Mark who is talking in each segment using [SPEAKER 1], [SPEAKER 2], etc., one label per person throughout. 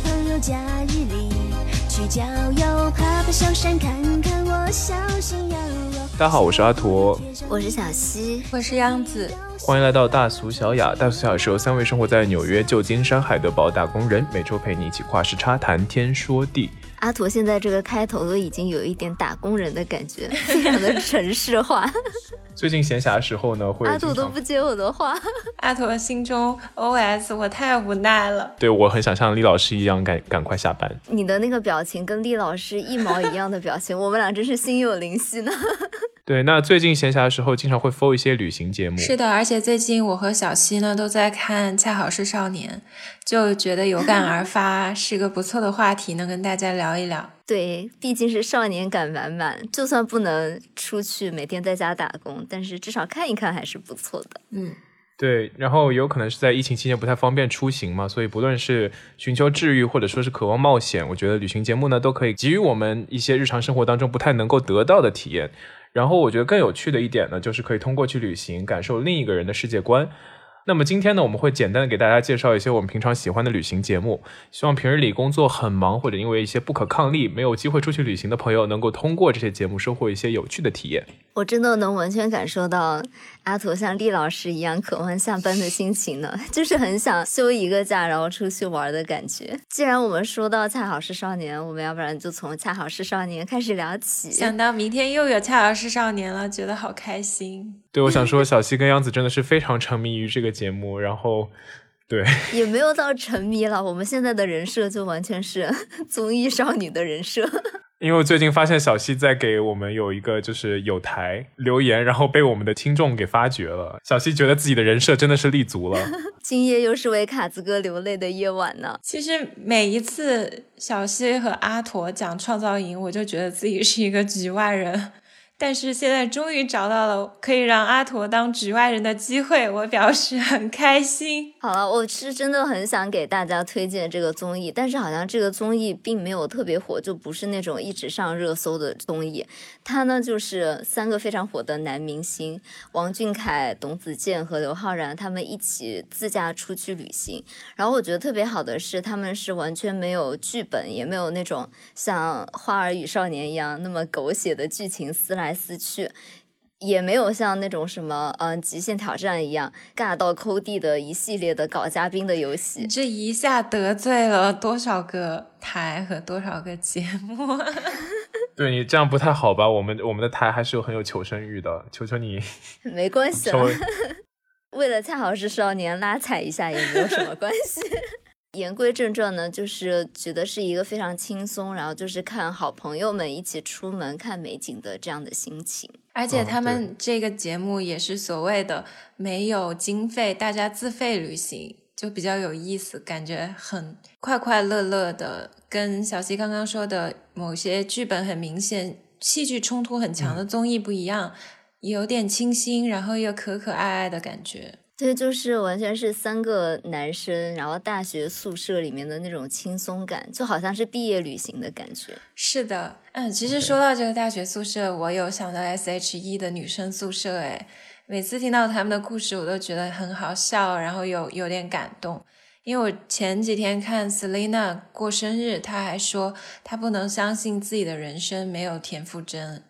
[SPEAKER 1] 朋友假日里去郊游，爬爬小山，看看我小心摇摇。
[SPEAKER 2] 大家好，我是阿驼，
[SPEAKER 3] 我是小溪，
[SPEAKER 4] 我是杨子。
[SPEAKER 2] 欢迎来到大俗小雅。大俗小雅是由三位生活在纽约、旧金山、海德堡打工人，每周陪你一起跨时差谈天说地。
[SPEAKER 3] 阿驼现在这个开头都已经有一点打工人的感觉，非常的城市化。
[SPEAKER 2] 最近闲暇时候呢，会
[SPEAKER 3] 阿驼都不接我的话。
[SPEAKER 4] 阿驼心中 OS：我太无奈了。
[SPEAKER 2] 对我很想像李老师一样赶赶快下班。
[SPEAKER 3] 你的那个表情跟厉老师一毛一样的表情，我们俩真是心有灵犀呢。
[SPEAKER 2] 对，那最近闲暇的时候，经常会 follow 一些旅行节目。
[SPEAKER 4] 是的，而且最近我和小溪呢都在看《恰好是少年》，就觉得有感而发，是个不错的话题，能跟大家聊一聊。
[SPEAKER 3] 对，毕竟是少年感满满，就算不能出去每天在家打工，但是至少看一看还是不错的。
[SPEAKER 4] 嗯，
[SPEAKER 2] 对，然后有可能是在疫情期间不太方便出行嘛，所以不论是寻求治愈，或者说是渴望冒险，我觉得旅行节目呢都可以给予我们一些日常生活当中不太能够得到的体验。然后我觉得更有趣的一点呢，就是可以通过去旅行，感受另一个人的世界观。那么今天呢，我们会简单的给大家介绍一些我们平常喜欢的旅行节目，希望平日里工作很忙或者因为一些不可抗力没有机会出去旅行的朋友，能够通过这些节目收获一些有趣的体验。
[SPEAKER 3] 我真的能完全感受到阿驼像厉老师一样渴望下班的心情呢，就是很想休一个假，然后出去玩的感觉。既然我们说到恰好是少年，我们要不然就从恰好是少年开始聊起。
[SPEAKER 4] 想到明天又有恰好是少年了，觉得好开心。
[SPEAKER 2] 对，我想说小西跟央子真的是非常沉迷于这个节目，然后对
[SPEAKER 3] 也没有到沉迷了。我们现在的人设就完全是 综艺少女的人设。
[SPEAKER 2] 因为我最近发现小西在给我们有一个就是有台留言，然后被我们的听众给发掘了。小西觉得自己的人设真的是立足了。
[SPEAKER 3] 今夜又是为卡子哥流泪的夜晚呢。
[SPEAKER 4] 其实每一次小西和阿驼讲创造营，我就觉得自己是一个局外人。但是现在终于找到了可以让阿驼当局外人的机会，我表示很开心。
[SPEAKER 3] 好了，我是真的很想给大家推荐这个综艺，但是好像这个综艺并没有特别火，就不是那种一直上热搜的综艺。它呢就是三个非常火的男明星王俊凯、董子健和刘昊然，他们一起自驾出去旅行。然后我觉得特别好的是，他们是完全没有剧本，也没有那种像《花儿与少年》一样那么狗血的剧情撕来。撕去，也没有像那种什么嗯极限挑战一样尬到抠地的一系列的搞嘉宾的游戏。
[SPEAKER 4] 这一下得罪了多少个台和多少个节目？
[SPEAKER 2] 对你这样不太好吧？我们我们的台还是有很有求生欲的，求求你。
[SPEAKER 3] 没关系了，为了恰好是少年拉踩一下也没有什么关系。言归正传呢，就是觉得是一个非常轻松，然后就是看好朋友们一起出门看美景的这样的心情。
[SPEAKER 4] 而且他们这个节目也是所谓的没有经费，大家自费旅行，就比较有意思，感觉很快快乐乐的。跟小溪刚刚说的某些剧本很明显、戏剧冲突很强的综艺不一样，有点清新，然后又可可爱爱的感觉。
[SPEAKER 3] 对，就是完全是三个男生，然后大学宿舍里面的那种轻松感，就好像是毕业旅行的感觉。
[SPEAKER 4] 是的，嗯，其实说到这个大学宿舍，我有想到 S.H.E 的女生宿舍，哎，每次听到他们的故事，我都觉得很好笑，然后有有点感动。因为我前几天看 Selina 过生日，她还说她不能相信自己的人生没有田馥甄，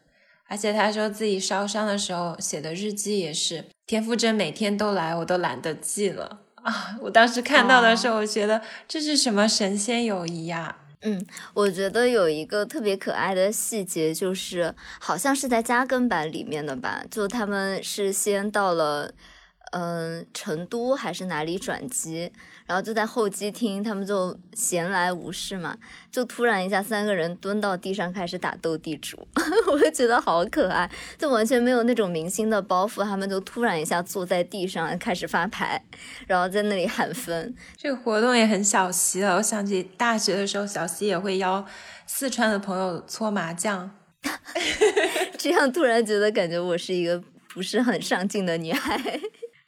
[SPEAKER 4] 而且他说自己烧伤的时候写的日记也是。田馥甄每天都来，我都懒得记了啊！我当时看到的时候，我觉得这是什么神仙友谊呀？
[SPEAKER 3] 嗯，我觉得有一个特别可爱的细节，就是好像是在加更版里面的吧，就他们是先到了嗯成都还是哪里转机。然后就在候机厅，他们就闲来无事嘛，就突然一下三个人蹲到地上开始打斗地主，我就觉得好可爱，就完全没有那种明星的包袱，他们就突然一下坐在地上开始发牌，然后在那里喊分。
[SPEAKER 4] 这个活动也很小溪了，我想起大学的时候，小溪也会邀四川的朋友搓麻将，
[SPEAKER 3] 这样突然觉得感觉我是一个不是很上进的女孩。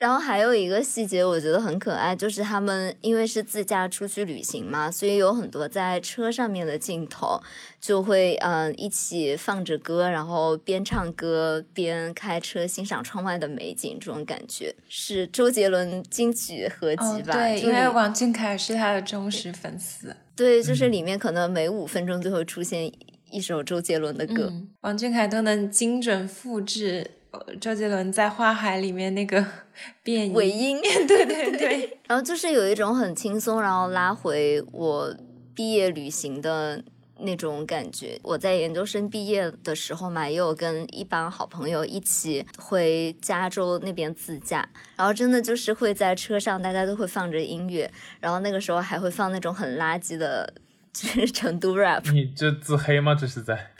[SPEAKER 3] 然后还有一个细节，我觉得很可爱，就是他们因为是自驾出去旅行嘛，所以有很多在车上面的镜头，就会嗯、呃一起放着歌，然后边唱歌边开车欣赏窗外的美景，这种感觉是周杰伦金曲合集
[SPEAKER 4] 哦，
[SPEAKER 3] 吧？
[SPEAKER 4] 对，因为王俊凯是他的忠实粉丝。
[SPEAKER 3] 对，就是里面可能每五分钟就会出现一首周杰伦的歌。
[SPEAKER 4] 嗯，王俊凯都能精准复制呃周杰伦在《花海》里面那个 变音
[SPEAKER 3] 尾音，
[SPEAKER 4] 对 对对，
[SPEAKER 3] 然后就是有一种很轻松，然后拉回我毕业旅行的那种感觉。我在研究生毕业的时候嘛，也有跟一帮好朋友一起回加州那边自驾，然后真的就是会在车上，大家都会放着音乐，然后那个时候还会放那种很垃圾的，就是成都 rap
[SPEAKER 2] 你这自黑吗？这是在？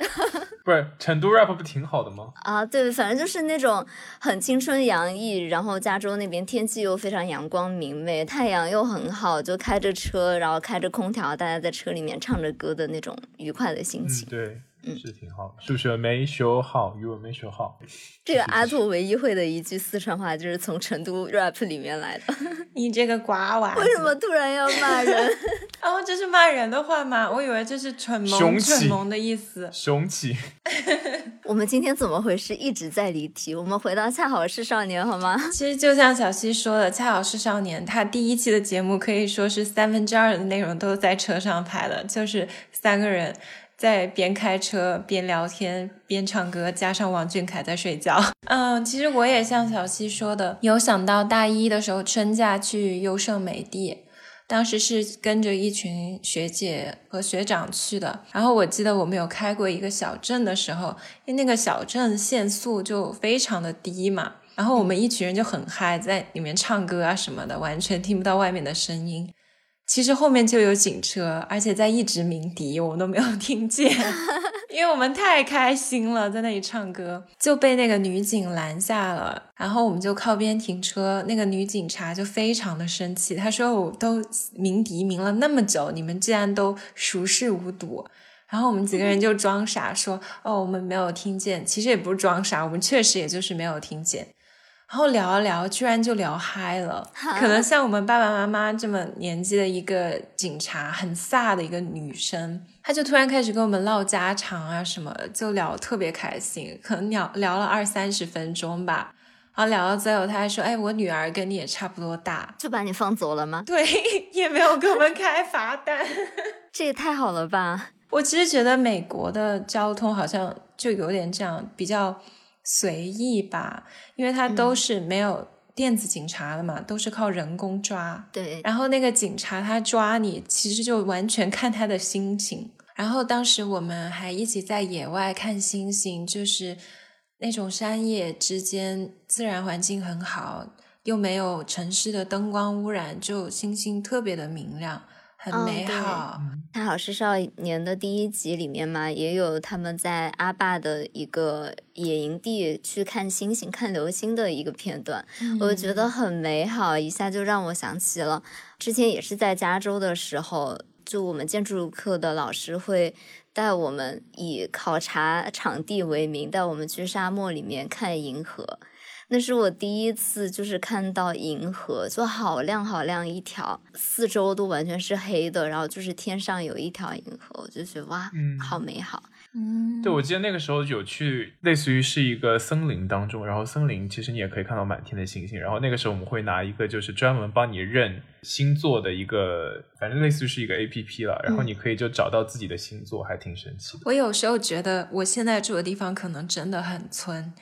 [SPEAKER 2] 不是成都 rap 不挺好的吗？
[SPEAKER 3] 啊，对，反正就是那种很青春洋溢，然后加州那边天气又非常阳光明媚，太阳又很好，就开着车，然后开着空调，大家在车里面唱着歌的那种愉快的心
[SPEAKER 2] 嗯，
[SPEAKER 3] 情。
[SPEAKER 2] 对，
[SPEAKER 3] 嗯
[SPEAKER 2] 是挺好的。数学没学好，语文没学好。
[SPEAKER 3] 这个阿拓唯一会的一句四川话就是从成都 rap 里面来的。
[SPEAKER 4] 你这个瓜娃，
[SPEAKER 3] 为什么突然要骂人？
[SPEAKER 4] 哦，这是骂人的话吗？我以为这是蠢萌
[SPEAKER 2] 雄起
[SPEAKER 4] 蠢萌的意思。
[SPEAKER 2] 雄起，
[SPEAKER 3] 我们今天怎么回事？一直在离题。我们回到恰好是少年好吗？
[SPEAKER 4] 其实就像小溪说的，《恰好是少年》，他第一期的节目可以说是三分之二的内容都在车上拍的，就是三个人在边开车边聊天边唱歌，加上王俊凯在睡觉。嗯，其实我也像小溪说的，有想到大一的时候春假去优胜美地。当时是跟着一群学姐和学长去的，然后我记得我们有开过一个小镇的时候，因为那个小镇限速就非常的低嘛，然后我们一群人就很嗨，在里面唱歌啊什么的，完全听不到外面的声音。其实后面就有警车，而且在一直鸣笛，我们都没有 听见，因为我们太开心了，在那里唱歌，就被那个女警拦下了。然后我们就靠边停车，那个女警察就非常的生气，她说：“我都鸣笛鸣了那么久，你们竟然都熟视无睹。”然后我们几个人就装傻说：“哦，我们没有听见。”其实也不是装傻，我们确实也就是没有听见。然后聊一聊，居然就聊嗨了。可能像我们爸爸妈妈这么年纪的一个警察，很飒的一个女生，她就突然开始跟我们唠家常啊什么，就聊特别开心，可能聊聊了二三十分钟吧。然后聊到最后，他还说：“哎，我女儿跟你也差不多大。
[SPEAKER 3] 就把你放走了吗”？
[SPEAKER 4] 对，也没有给我们开罚单。
[SPEAKER 3] 这也太好了吧！
[SPEAKER 4] 我其实觉得美国的交通好像就有点这样，比较随意吧，因为他都是没有电子警察的嘛，都是靠人工抓。
[SPEAKER 3] 对，
[SPEAKER 4] 然后那个警察他抓你，其实就完全看他的心情。然后当时我们还一起在野外看星星，就是那种山野之间，自然环境很好，又没有城市的灯光污染，就星星特别的明亮，很
[SPEAKER 3] 嗯
[SPEAKER 4] 美
[SPEAKER 3] 对
[SPEAKER 4] 好。
[SPEAKER 3] 恰好是少年的第一集里面嘛，也有他们在阿坝的一个野营地去看星星、看流星的一个片段，我觉得很美好，一下就让我想起了之前也是在加州的时候，就我们建筑课的老师会带我们以考察场地为名，带我们去沙漠里面看银河。那是我第一次，就是看到银河，就好亮好亮一条，四周都完全是黑的，然后就是天上有一条银河，我就觉得哇，
[SPEAKER 2] 嗯
[SPEAKER 3] 好美好。
[SPEAKER 4] 嗯，
[SPEAKER 2] 对，我记得那个时候有去，类似于是一个森林当中，然后森林其实你也可以看到满天的星星。然后那个时候我们会拿一个就是专门帮你认星座的一个，反正类似于是一个 A P P 了，然后
[SPEAKER 4] 嗯
[SPEAKER 2] 你可以就找到自己的星座，还挺神奇的。
[SPEAKER 4] 我有时候觉得我现在住的地方可能真的很村，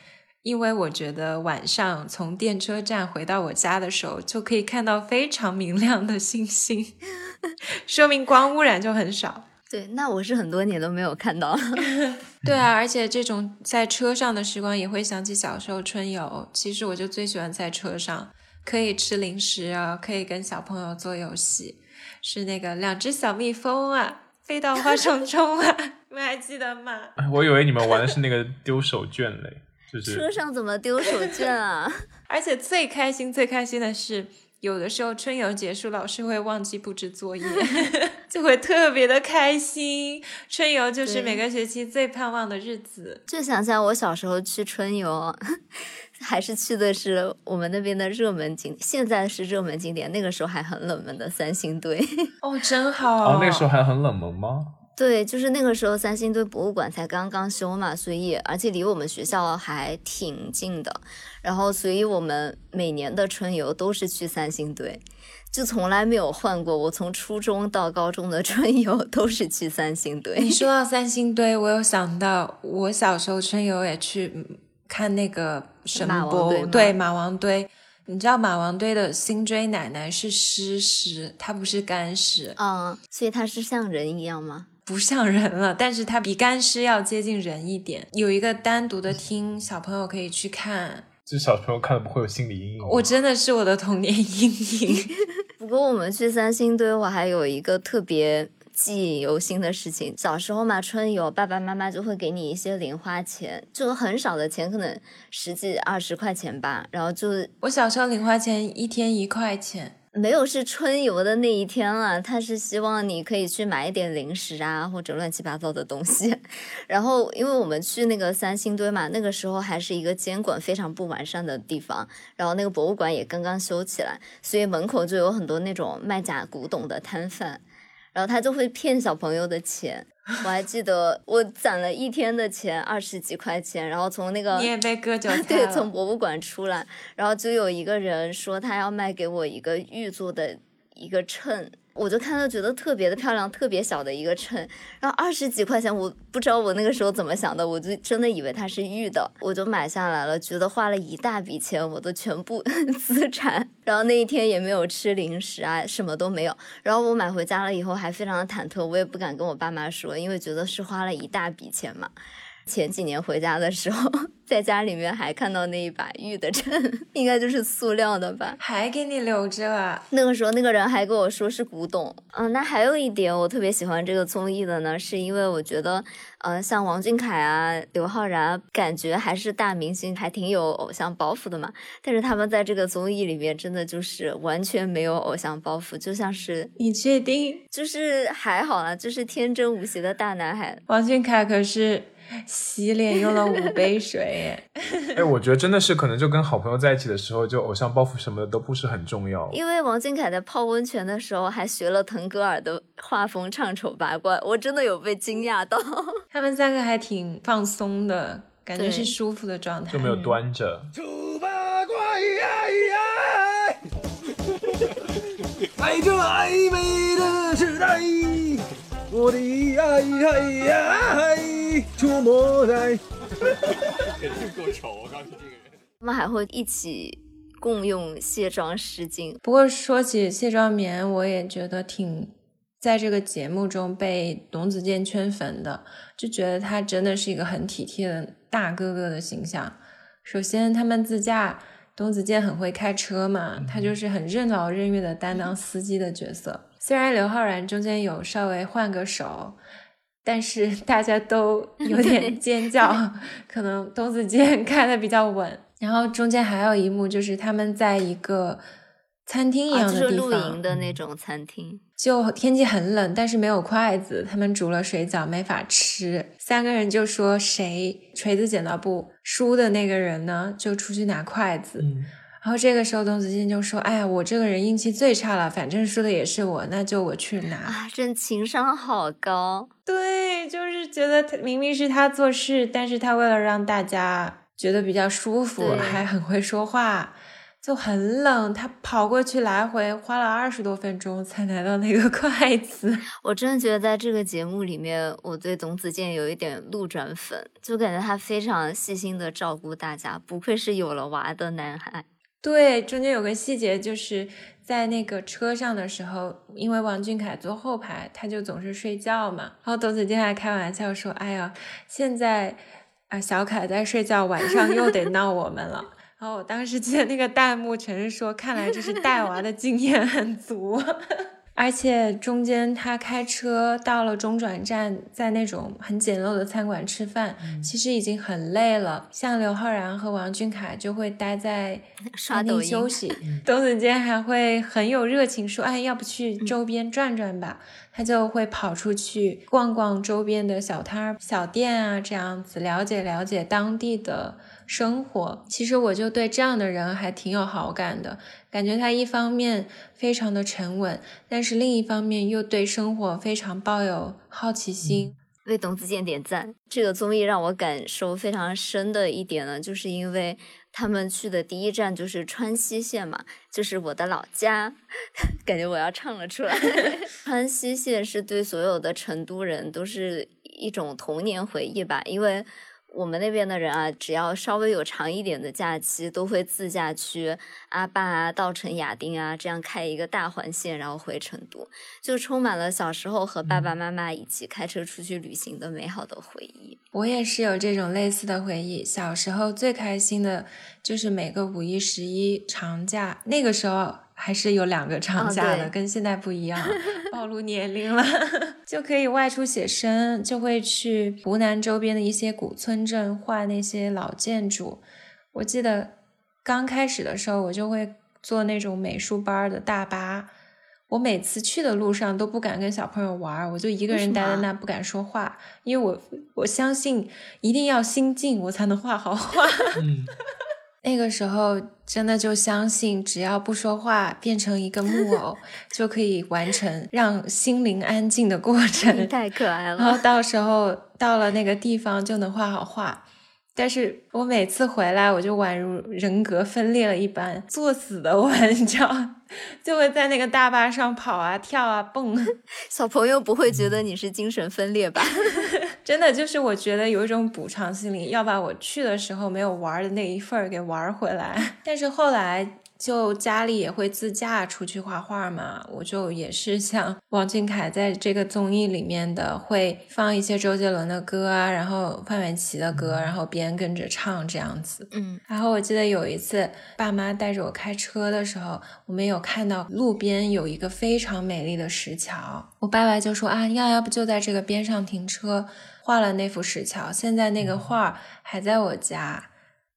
[SPEAKER 4] 因为我觉得晚上从电车站回到我家的时候，就可以看到非常明亮的星星，说明光污染就很少。
[SPEAKER 3] 对，那我是很多年都没有看到了。
[SPEAKER 4] 对啊，而且这种在车上的时光也会想起小时候春游。其实我就最喜欢在车上，可以吃零食啊，可以跟小朋友做游戏，是那个两只小蜜蜂啊，飞到花丛中啊，你们还记得吗？
[SPEAKER 2] 哎我以为你们玩的是那个丢手绢嘞，就是
[SPEAKER 3] 车上怎么丢手绢啊？
[SPEAKER 4] 而且最开心、最开心的是，有的时候春游结束，老师会忘记布置作业。就会特别的开心。春游就是每个学期最盼望的日子。
[SPEAKER 3] 就想想我小时候去春游，还是去的是我们那边的热门景，现在是热门景点，那个时候还很冷门的三星堆。
[SPEAKER 4] 哦，真好。
[SPEAKER 2] 哦，那个时候还很冷门吗？
[SPEAKER 3] 对，就是那个时候三星堆博物馆才刚刚修嘛，所以而且离我们学校还挺近的，然后所以我们每年的春游都是去三星堆，就从来没有换过。我从初中到高中的春游 都是去三星堆。
[SPEAKER 4] 你说到三星堆，我有想到我小时候春游也去嗯看那个什么对马王堆。你知道马王堆的辛追奶奶是湿尸，她不是干尸，
[SPEAKER 3] 嗯，所以它是像人一样吗？
[SPEAKER 4] 不像人了，但是它比干尸要接近人一点。有一个单独的厅，小朋友可以去看。
[SPEAKER 2] 就小朋友看了不会有心理阴影。
[SPEAKER 4] 我真的是我的童年阴影。
[SPEAKER 3] 不过我们去三星堆，我还有一个特别记忆犹新的事情。小时候嘛，春游爸爸妈妈就会给你一些零花钱，就很少的钱，可能十几二十块钱吧。然后就
[SPEAKER 4] 我小时候零花钱一天一块钱，
[SPEAKER 3] 没有是春游的那一天了，他是希望你可以去买一点零食啊，或者乱七八糟的东西。然后，因为我们去那个三星堆嘛，那个时候还是一个监管非常不完善的地方，然后那个博物馆也刚刚修起来，所以门口就有很多那种卖假古董的摊贩，然后他就会骗小朋友的钱。我还记得我攒了一天的钱，二十几块钱，然后从那个
[SPEAKER 4] 你也被割韭 菜
[SPEAKER 3] 对，从博物馆出来，然后就有一个人说他要卖给我一个玉做的一个秤，我就看到觉得特别的漂亮，特别小的一个秤，然后二十几块钱，我不知道我那个时候怎么想的，我就真的以为它是玉的，我就买下来了，觉得花了一大笔钱，我的全部 资产，然后那一天也没有吃零食啊，什么都没有，然后我买回家了以后还非常的忐忑，我也不敢跟我爸妈说，因为觉得是花了一大笔钱嘛。前几年回家的时候，在家里面还看到那一把玉的秤，应该就是塑料的吧。
[SPEAKER 4] 还给你留着啊？
[SPEAKER 3] 那个时候，那个人还跟我说是古董。嗯，那还有一点我特别喜欢这个综艺的呢，是因为我觉得，呃，像王俊凯啊、刘昊然啊，感觉还是大明星，还挺有偶像包袱的嘛。但是他们在这个综艺里面，真的就是完全没有偶像包袱，就像是，
[SPEAKER 4] 你确定？
[SPEAKER 3] 就是还好啦，就是天真无邪的大男孩。
[SPEAKER 4] 王俊凯可是洗脸用了五杯水耶。
[SPEAKER 2] 哎，我觉得真的是可能就跟好朋友在一起的时候，就偶像包袱什么的都不是很重要。
[SPEAKER 3] 因为王俊凯在泡温泉的时候还学了腾格尔的画风唱丑八怪，我真的有被惊讶到。
[SPEAKER 4] 他们三个还挺放松的，感觉是舒服的状态。
[SPEAKER 2] 就没有端着。
[SPEAKER 5] 丑八怪呀呀，爱这暧昧的时代，我的爱爱呀，出没在。
[SPEAKER 3] 他们还会一起共用卸妆湿巾。
[SPEAKER 4] 不过说起卸妆棉，我也觉得挺在这个节目中被董子健圈粉的，就觉得他真的是一个很体贴的大哥哥的形象。首先，他们自驾，董子健很会开车嘛，他就是很任劳任怨的担当司机的角色。虽然刘昊然中间有稍微换个手，但是 大家都 有点尖叫，可能董子健开的比较稳。然后中间还有一幕就是他们在一个餐厅一
[SPEAKER 3] 啊，
[SPEAKER 4] 样
[SPEAKER 3] 就是露
[SPEAKER 4] 的地方，
[SPEAKER 3] 营的那种餐厅。
[SPEAKER 4] 就天气很冷，但是没有筷子，他们煮了水饺没法吃。三个人就说谁锤子剪刀布输的那个人呢，就出去拿筷子。
[SPEAKER 2] 嗯
[SPEAKER 4] 然后这个时候，董子健就说：“哎呀，我这个人运气最差了，反正输的也是我，那就我去拿。
[SPEAKER 3] 啊，这情商好高。
[SPEAKER 4] 对，就是觉得他明明是他做事，但是他为了让大家觉得比较舒服，还很会说话。就很冷，他跑过去来回花了二十多分钟才拿到那个 筷子。
[SPEAKER 3] 我真的觉得在这个节目里面，我对董子健有一点路转粉，就感觉他非常细心的照顾大家，不愧是有了娃的男孩。
[SPEAKER 4] 对，中间有个细节，就是在那个车上的时候，因为王俊凯坐后排，他就总是睡觉嘛。然后董子健还开玩笑说：“哎呀，现在啊、小凯在睡觉，晚上又得闹我们了。”然后我当时记得那个弹幕全是说：“看来这是带娃的经验很足。而且中间他开车到了中转站，在那种很简陋的餐馆吃饭，其实已经很累了。像刘昊然和王俊凯就会待在 餐厅休息，董子健还会很有热情说：“哎，要不去周边转转吧？”他就会跑出去逛逛周边的小摊儿、小店啊，这样子了解了解当地的生活。其实我就对这样的人还挺有好感的，感觉他一方面非常的沉稳，但是另一方面又对生活非常抱有好奇心。
[SPEAKER 3] 为董子健点赞。这个综艺让我感受非常深的一点呢，就是因为他们去的第一站就是川西县嘛，就是我的老家，感觉我要唱了出来。川西县是对所有的成都人都是一种童年回忆吧，因为。我们那边的人啊，只要稍微有长一点的假期，都会自驾去阿坝啊、稻城亚丁啊，这样开一个大环线，然后回成都，就充满了小时候和爸爸妈妈一起开车出去旅行的美好的回忆。
[SPEAKER 4] 我也是有这种类似的回忆。小时候最开心的就是每个五一、十一长假，那个时候还是有两个长假的，
[SPEAKER 3] 哦
[SPEAKER 4] 跟现在不一样，暴露年龄了，就可以外出写生，就会去湖南周边的一些古村镇画那些老建筑。我记得刚开始的时候，我就会坐那种美术班的大巴。我每次去的路上都不敢跟小朋友玩，我就一个人待在那不敢说话，因为我我相信一定要心静，我才能画好画。
[SPEAKER 5] 嗯，
[SPEAKER 4] 那个时候真的就相信，只要不说话，变成一个木偶，就可以完成让心灵安静的过程。
[SPEAKER 3] 太可爱了
[SPEAKER 4] 然后，到时候到了那个地方就能画好画。但是我每次回来，我就宛如人格分裂了一般，作死的我，你知道，就会在那个大巴上跑啊、跳啊、蹦。
[SPEAKER 3] 小朋友不会觉得你是精神分裂吧？
[SPEAKER 4] 真的就是我觉得有一种补偿心理，要把我去的时候没有玩的那一份儿给玩回来。但是后来就家里也会自驾出去画画嘛，我就也是像 王俊凯在这个综艺里面的，会放一些周杰伦的歌啊，然后范玮琪的歌，然后边跟着唱这样子。
[SPEAKER 3] 嗯，
[SPEAKER 4] 然后我记得有一次，爸妈带着我开车的时候，我们有看到路边有一个非常美丽的石桥，我爸爸就说啊，要要不就在这个边上停车，画了那幅石桥。现在那个画还在我家，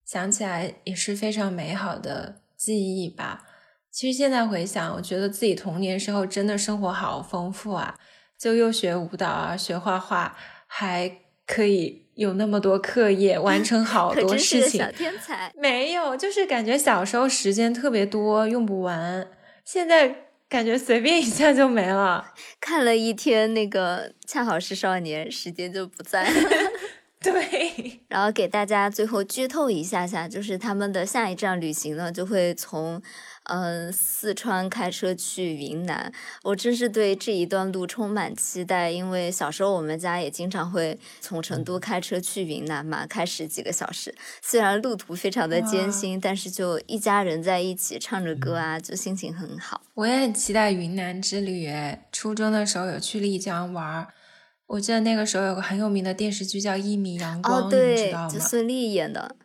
[SPEAKER 4] 想起来也是非常美好的记忆吧。其实现在回想，我觉得自己童年时候真的生活好丰富啊，就又学舞蹈啊，学画画，还可以有那么多课业，完成 好多事情
[SPEAKER 3] 小。天才。
[SPEAKER 4] 没有，就是感觉小时候时间特别多，用不完。现在感觉随便一下就没了。
[SPEAKER 3] 看了一天那个《恰好是少年》，时间就不在了。
[SPEAKER 4] 对，
[SPEAKER 3] 然后给大家最后剧透一下下，就是他们的下一站旅行呢，就会从嗯、呃四川开车去云南。我真是对这一段路充满期待，因为小时候我们家也经常会从成都开车去云南嘛，开十几个小时。虽然路途非常的艰辛，但是就一家人在一起唱着歌啊，就心情很好。
[SPEAKER 4] 我也很期待云南之旅。诶，初中的时候有去丽江玩儿，我记得那个时候有个很有名的电视剧叫《一米阳光》，
[SPEAKER 3] 哦，
[SPEAKER 4] 你知
[SPEAKER 3] 对
[SPEAKER 4] 道，吗？
[SPEAKER 3] 就孙俪演的。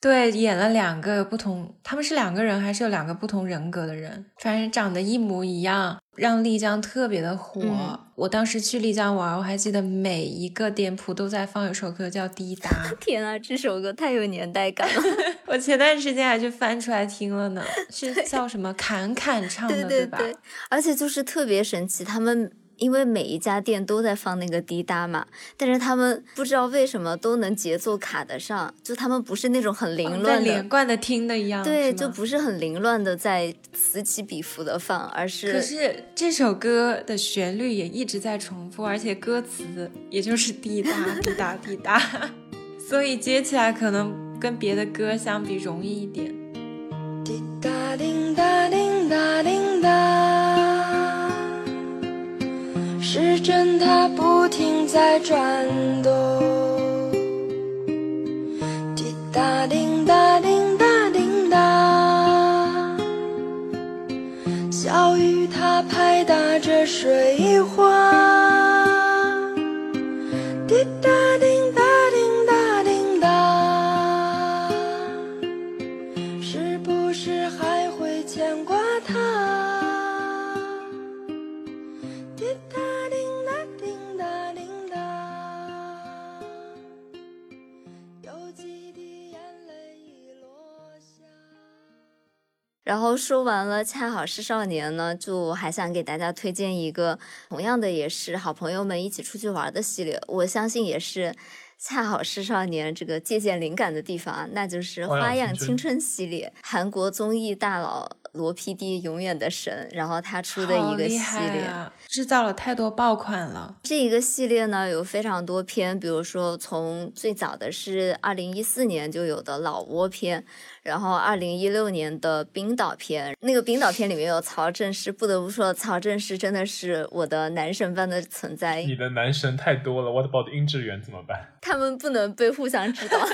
[SPEAKER 4] 对，演了两个不同，他们是两个人还是有两个不同人格的人？反正长得一模一样，让丽江特别的火。
[SPEAKER 3] 嗯
[SPEAKER 4] 我当时去丽江玩，我还记得每一个店铺都在放一首歌叫《滴答》。
[SPEAKER 3] 天啊，这首歌太有年代感了。
[SPEAKER 4] 我前段时间还去翻出来听了呢，是叫什么侃侃唱的，吧？
[SPEAKER 3] 对对，而且就是特别神奇，他们因为每一家店都在放那个滴答嘛，但是他们不知道为什么都能节奏卡得上，就他们不是那种很凌乱的。
[SPEAKER 4] 连贯的听的一样，
[SPEAKER 3] 对，就不是很凌乱的在此起彼伏的放，而是
[SPEAKER 4] 可是这首歌的旋律也一直在重复，而且歌词也就是滴答滴 答滴答，所以接起来可能跟别的歌相比容易一点。
[SPEAKER 1] 滴答滴答滴答滴答，时针它不停在转动。滴答滴答滴答滴答，小雨它拍打着水花。
[SPEAKER 3] 然后说完了《恰好是少年》呢，就还想给大家推荐一个同样的也是好朋友们一起出去玩的系列，我相信也是。恰好是少年这个借鉴灵感的地方啊，那就是《花样青春》系列，韩国综艺大佬罗 PD 永远的神，然后他出的一个系列，
[SPEAKER 4] 啊、制造了太多爆款了。
[SPEAKER 3] 这一个系列呢有非常多篇，比如说从最早的是二零一四年就有的老挝篇，然后二零一六年的冰岛篇，那个冰岛篇里面有曹正奭，不得不说曹正奭真的是我的男神般的存在。
[SPEAKER 2] 你的男神太多了，What about 殷志源怎么办？
[SPEAKER 3] 他 们不能被互相知道。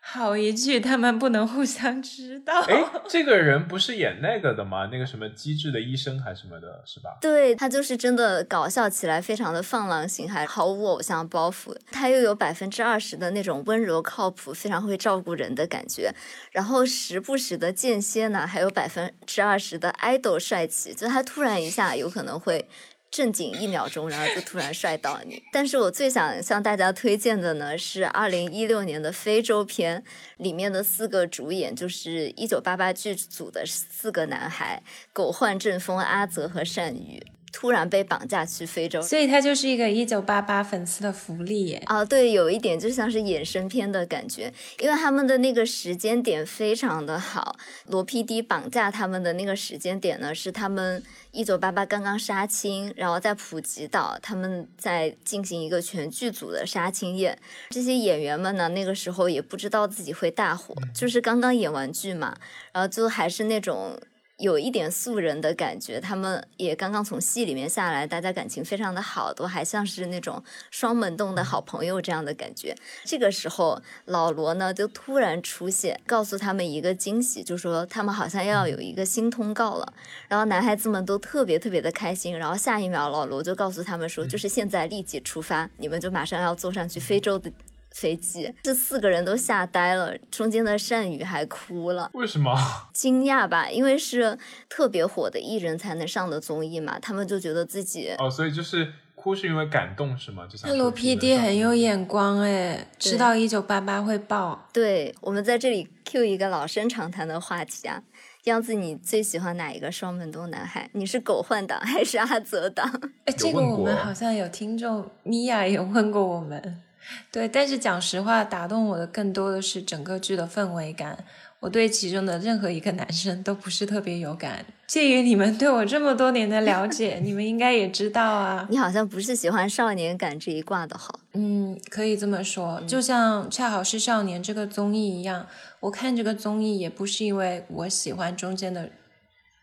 [SPEAKER 4] 好一句，他们不能互相知道。
[SPEAKER 2] 哎，这个人不是演那个的吗？那个什么机智的医生还是什么的，是吧？
[SPEAKER 3] 对他就是真的搞笑起来非常的放浪形骸，毫无偶像包袱。他又有百分之二十的那种温柔靠谱、非常会照顾人的感觉，然后时不时的间歇呢，还有百分之二十的爱豆帅气，就他突然一下有可能会。正经一秒钟，然后就突然帅到你。但是我最想向大家推荐的呢，是二零一六年的非洲片里面的四个主演，就是一九八八剧组的四个男孩：狗焕、正风、阿泽和善宇。突然被绑架去非洲，
[SPEAKER 4] 所以他就是一个一九八八粉丝的福利耶。
[SPEAKER 3] 啊，对，有一点就像是衍生片的感觉，因为他们的那个时间点非常的好。罗 PD 绑架他们的那个时间点呢，是他们一九八八刚刚杀青，然后在普吉岛，他们在进行一个全剧组的杀青宴。这些演员们呢，那个时候也不知道自己会大火，就是刚刚演完剧嘛，然后就还是那种。有一点素人的感觉，他们也刚刚从戏里面下来，大家感情非常的好，都还像是那种双门洞的好朋友这样的感觉。这个时候，老罗呢就突然出现，告诉他们一个惊喜，就说他们好像要有一个新通告了。然后男孩子们都特别特别的开心。然后下一秒，老罗就告诉他们说，就是现在立即出发，你们就马上要坐上去非洲的。飞机，这四个人都吓呆了，中间的善宇还哭了。
[SPEAKER 2] 为什么？
[SPEAKER 3] 惊讶吧，因为是特别火的艺人才能上的综艺嘛，他们就觉得自己
[SPEAKER 2] 哦，所以就是哭是因为感动是吗？就像
[SPEAKER 4] 罗 PD 很有眼光哎，知道一九八八会爆。
[SPEAKER 3] 对，我们在这里 Q 一个老生常谈的话题啊，样子，你最喜欢哪一个双门洞男孩？你是狗换党 还是阿泽党？
[SPEAKER 4] 哎，这个我们好像有听众米娅也问过我们。对，但是讲实话，打动我的更多的是整个剧的氛围感。我对其中的任何一个男生都不是特别有感。鉴于你们对我这么多年的了解，你们应该也知道啊。
[SPEAKER 3] 你好像不是喜欢少年感这一挂的哈。
[SPEAKER 4] 嗯，可以这么说。就像恰好是少年这个综艺一样，我看这个综艺也不是因为我喜欢中间的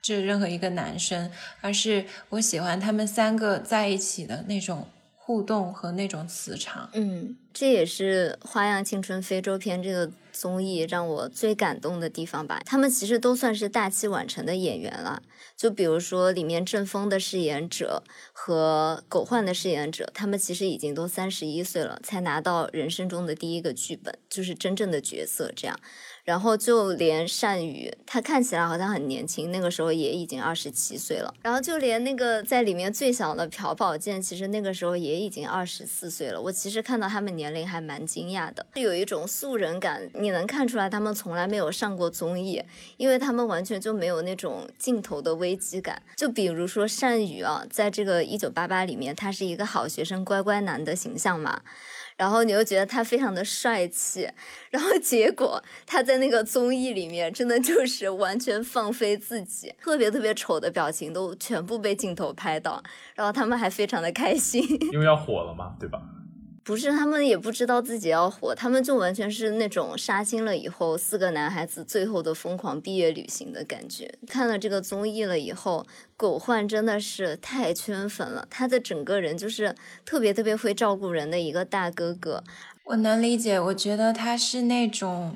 [SPEAKER 4] 这任何一个男生，而是我喜欢他们三个在一起的那种。互动和那种磁场，
[SPEAKER 3] 嗯，这也是《花样青春非洲篇》这个综艺让我最感动的地方吧。他们其实都算是大器晚成的演员了，就比如说里面郑峰的饰演者和狗焕的饰演者，他们其实已经都三十一岁了，才拿到人生中的第一个剧本，就是真正的角色这样。然后就连善宇，他看起来好像很年轻，那个时候也已经二十七岁了。然后就连那个在里面最小的朴宝剑，其实那个时候也已经二十四岁了。我其实看到他们年龄还蛮惊讶的，有一种素人感。你能看出来他们从来没有上过综艺，因为他们完全就没有那种镜头的危机感。就比如说善宇啊，在这个一九八八里面，他是一个好学生、乖乖男的形象嘛。然后你又觉得他非常的帅气，然后 结果他在那个综艺里面真的就是完全放飞自己，特别特别丑的表情都全部被镜头拍到，然后他们还非常的开心，
[SPEAKER 2] 因为要火了嘛，对吧？
[SPEAKER 3] 不是，他们也不知道自己要火，他们就完全是那种杀青了以后四个男孩子最后的疯狂毕业旅行的感觉。看了这个综艺了以后，狗焕真的是太圈粉了，他的整个人就是特别特别会照顾人的一个大哥哥。
[SPEAKER 4] 我能理解，我觉得他是那种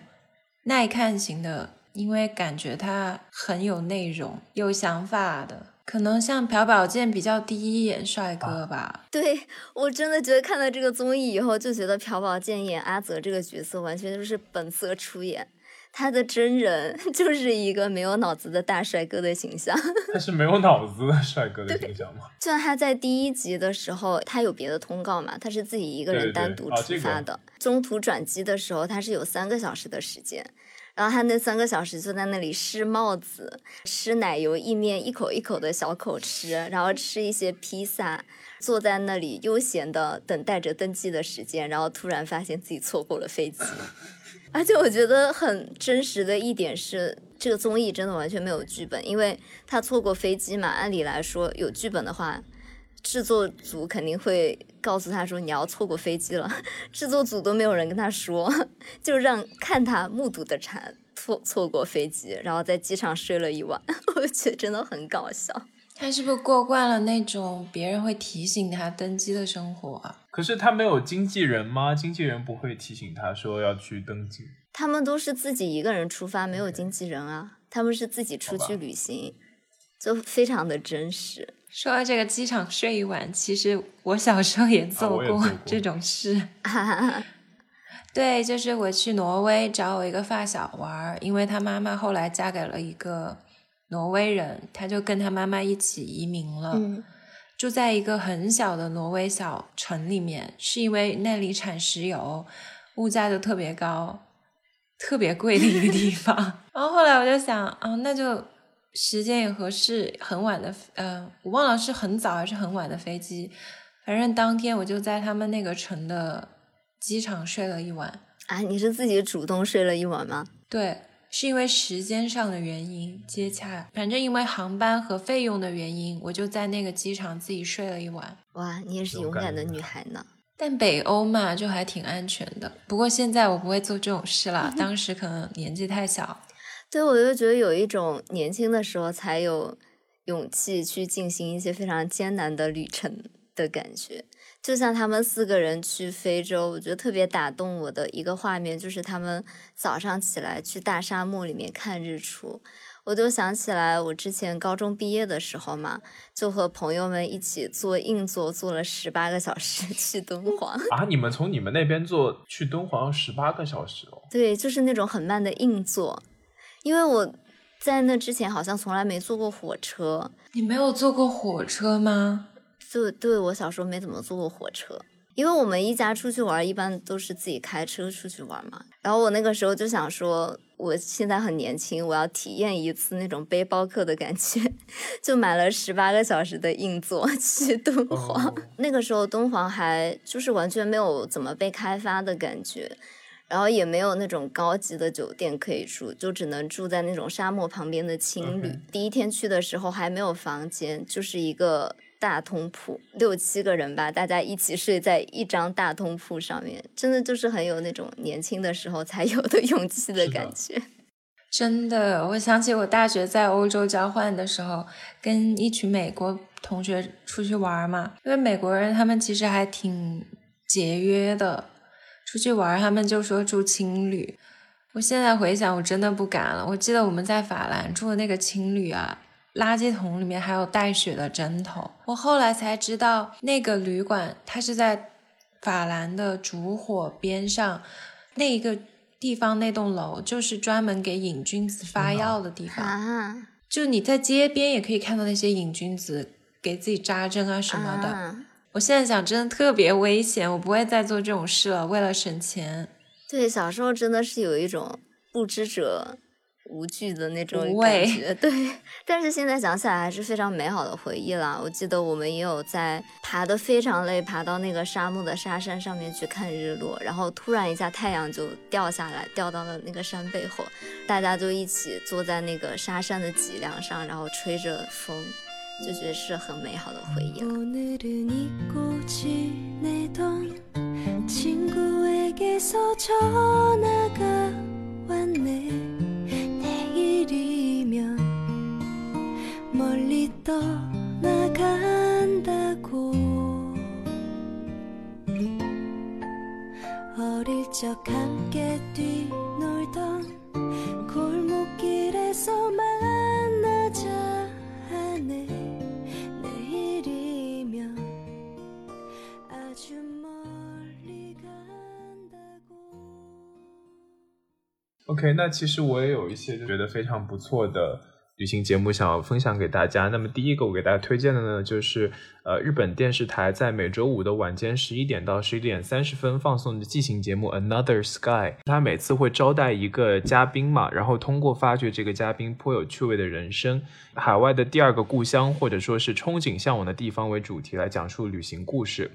[SPEAKER 4] 耐看型的，因为感觉他很有内容、有想法的。可能像朴宝剑比较第一眼帅哥吧。
[SPEAKER 3] 对我真的觉得看了这个综艺以后，就觉得朴宝剑演阿泽这个角色完全就是本色出演。他的真人 就是一个没有脑子的大帅哥的形象。
[SPEAKER 2] 他是没有脑子的帅哥的形象吗？
[SPEAKER 3] 就像他在第一集的时候，他有别的通告嘛，他是自己一个人单独出发的。中途转机的时候，他是有三个小时的时间，然后他那三个小时就在那里湿帽子、吃奶油意面，一口一口的小口吃，然后吃一些披萨，坐在那里悠闲的等待着登机的时间，然后突然发现自己错过了飞机。而且我觉得很真实的一点是，这个综艺真的完全没有剧本，因为他错过飞机嘛。按理来说，有剧本的话，制作组肯定会告诉他说你要错过飞机了。制作组都没有人跟他说，就让看他目睹的惨错错过飞机，然后在机场睡了一晚。我觉得真的很搞笑。
[SPEAKER 4] 他是不是过惯了那种别人会提醒他登机的生活啊？
[SPEAKER 2] 可是他没有经纪人吗？经纪人不会提醒他说要去登机。
[SPEAKER 3] 他们都是自己一个人出发，没有经纪人啊，他们是自己出去旅行，就非常的真实。
[SPEAKER 4] 说到这个机场睡一晚，其实我小时候也做过这种事。对，就是我去挪威找我一个发小玩儿，因为他妈妈后来嫁给了一个挪威人，他就跟他妈妈一起移民了，
[SPEAKER 3] 嗯
[SPEAKER 4] 住在一个很小的挪威小城里面，是因为那里产石油，物价就特别高，特别贵的一个地方。然后后来我就想，啊，那就时间也合适，很晚的，呃，我忘了是很早还是很晚的飞机，反正当天我就在他们那个城的机场睡了一晚。
[SPEAKER 3] 啊，你是自己主动睡了一晚吗？
[SPEAKER 4] 对，是因为时间上的原因接洽，反正因为航班和费用的原因，我就在那个机场自己睡了一晚。
[SPEAKER 3] 哇，你也是勇敢的女孩呢。
[SPEAKER 4] 但北欧嘛，就还挺安全的。不过现在我不会做这种事了，当时可能年纪太小。
[SPEAKER 3] 对，我就觉得有一种年轻的时候才有勇气去进行一些非常艰难的旅程的感觉。就像他们四个人去非洲，我觉得特别打动我的一个画面，就是他们早上起来去大沙漠里面看日出。我就想起来，我之前高中毕业的时候嘛，就和朋友们一起坐硬座，坐了十八个小时 去敦煌。
[SPEAKER 2] 啊，你们从你们那边坐去敦煌要十八个小时哦。
[SPEAKER 3] 对，就是那种很慢的硬座，因为我在那之前好像从来没坐过火车，
[SPEAKER 4] 你没有坐过火车吗？
[SPEAKER 3] 就对我小时候没怎么坐过火车，因为我们一家出去玩一般都是自己开车出去玩嘛。然后我那个时候就想说，我现在很年轻，我要体验一次那种背包客的感觉，就买了十八个小时的硬座 去敦煌。
[SPEAKER 2] 哦
[SPEAKER 3] 那个时候敦煌还就是完全没有怎么被开发的感觉。然后也没有那种高级的酒店可以住，就只能住在那种沙漠旁边的青旅。第一天去的时候还没有房间，就是一个大通铺，六七个人吧，大家一起睡在一张大通铺上面，真的就是很有那种年轻的时候才有的勇气
[SPEAKER 2] 的
[SPEAKER 3] 感觉。
[SPEAKER 4] 真的，我想起我大学在欧洲交换的时候，跟一群美国同学出去玩嘛，因为美国人他们其实还挺节约的，出去玩他们就说住青旅。我现在回想，我真的不敢了。我记得我们在法兰住的那个青旅啊，垃圾桶里面还有带血的针头。我后来才知道，那个旅馆它是在法兰的烛火边上，那一个地方那栋楼就是专门给瘾君子发药的地方。
[SPEAKER 3] 啊
[SPEAKER 4] 就你在街边也可以看到那些瘾君子给自己扎针啊什么的。
[SPEAKER 3] 啊
[SPEAKER 4] 我现在想，真的特别危险，我不会再做这种事了。为了省钱，
[SPEAKER 3] 对，小时候真的是有一种不知者无惧的那种感觉，对。但是现在想起来还是非常美好的回忆啦。我记得我们也有在爬的非常累，爬到那个沙漠的沙山上面去看日落，然后突然一下太阳就掉下来，掉到了那个山背后，大家就一起坐在那个沙山的脊梁上，然后吹着风，就觉得是很美好的回忆了。
[SPEAKER 2] OK，那其实我也有一些觉得非常不错的旅行节目想要分享给大家。那么第一个我给大家推荐的呢，就是呃日本电视台在每周五的晚间十一点到十一点三十分放送的即兴节目《Another Sky》。它每次会招待一个嘉宾嘛，然后通过发掘这个嘉宾颇有趣味的人生、海外的第二个故乡或者说是憧憬向往的地方为主题来讲述旅行故事。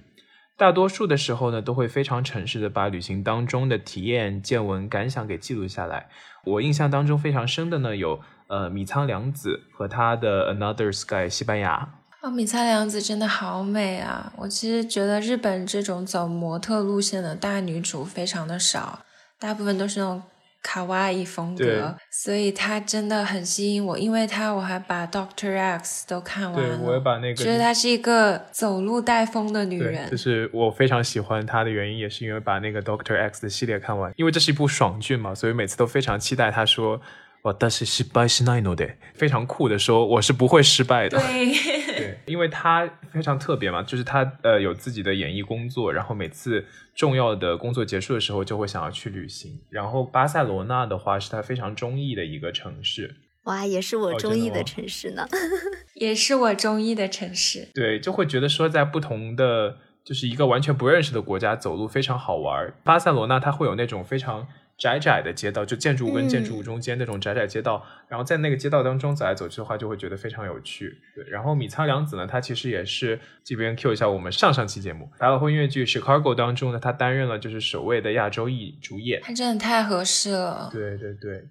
[SPEAKER 2] 大多数的时候呢，都会非常诚实的把旅行当中的体验、见闻、感想给记录下来。我印象当中非常深的呢，有呃米仓凉子和她的 Another Sky 西班牙。
[SPEAKER 4] 哦，米仓凉子真的好美啊！我其实觉得日本这种走模特路线的大女主非常的少，大部分都是那种卡哇伊风格，所以她真的很吸引我。因为她，我还把 Doctor X 都看完了对，
[SPEAKER 2] 我也把那个
[SPEAKER 4] 觉得她是一个走路带风的女
[SPEAKER 2] 对，
[SPEAKER 4] 人
[SPEAKER 2] 就。是我非常喜欢她的原因，也是因为把那个 Doctor X 的系列看完，因为这是一部爽剧嘛，所以每次都非常期待她说。我但是失败しないので，非常酷的说，我是不会失败的。
[SPEAKER 4] 对，
[SPEAKER 2] 对，因为他非常特别嘛，就是他呃有自己的演艺工作，然后每次重要的工作结束的时候，就会想要去旅行。然后巴塞罗那的话，是他非常中意的一个城市，
[SPEAKER 3] 哇，也是我
[SPEAKER 2] 哦
[SPEAKER 3] 中意的
[SPEAKER 2] 真的吗
[SPEAKER 3] 城市呢。
[SPEAKER 4] 也是我中意的城市。
[SPEAKER 2] 对，就会觉得说在不同的就是一个完全不认识的国家走路非常好玩儿。巴塞罗那它会有那种非常 窄窄的街道，就建筑物跟建筑物中间那种窄窄街道，然后在那个街道当中走来走去的话，就会觉得非常有趣。对，然后米仓凉子呢，她其实也是这边 Q 一下我们上上期节目百老汇音乐剧《Chicago》当中呢，她担任了就是首位的亚洲裔主演。
[SPEAKER 4] 她真的太合适了。
[SPEAKER 2] 对对对，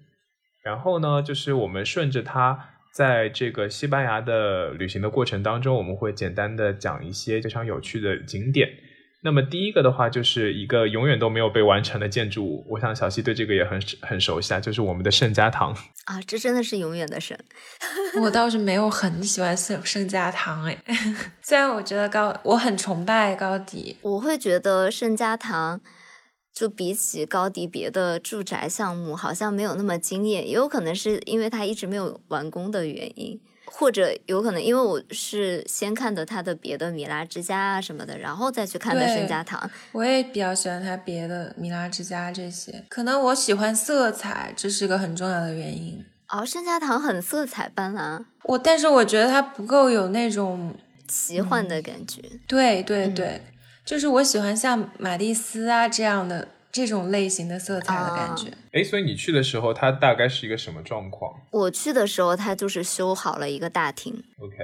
[SPEAKER 2] 然后呢，就是我们顺着他在这个西班牙的旅行的过程当中，我们会简单的讲一些非常有趣的景点。那么第一个的话，就是一个永远都没有被完成的建筑物，我想小西对这个也很很熟悉啊，就是我们的圣家堂。
[SPEAKER 3] 啊，这真的是永远的神。
[SPEAKER 4] 我倒是没有很喜欢圣圣家堂哎，虽然我觉得高，我很崇拜高迪。
[SPEAKER 3] 我会觉得圣家堂，就比起高迪别的住宅项目，好像没有那么惊艳，也有可能是因为它一直没有完工的原因，或者有可能因为我是先看的他的别的米拉之家啊什么的，然后再去看的圣家堂。
[SPEAKER 4] 我也比较喜欢他别的米拉之家这些，可能我喜欢色彩，这是个很重要的原因。
[SPEAKER 3] 哦，圣家堂很色彩斑斓，
[SPEAKER 4] 我但是我觉得它不够有那种，
[SPEAKER 3] 奇幻的感觉。
[SPEAKER 4] 对对
[SPEAKER 3] 嗯
[SPEAKER 4] 对，就是我喜欢像马蒂斯啊这样的这种类型的色彩的感觉。
[SPEAKER 2] 哎，所以你去的时候，它大概是一个什么状况
[SPEAKER 3] 我去的时候，它就是修好了一个大厅。
[SPEAKER 2] ？OK，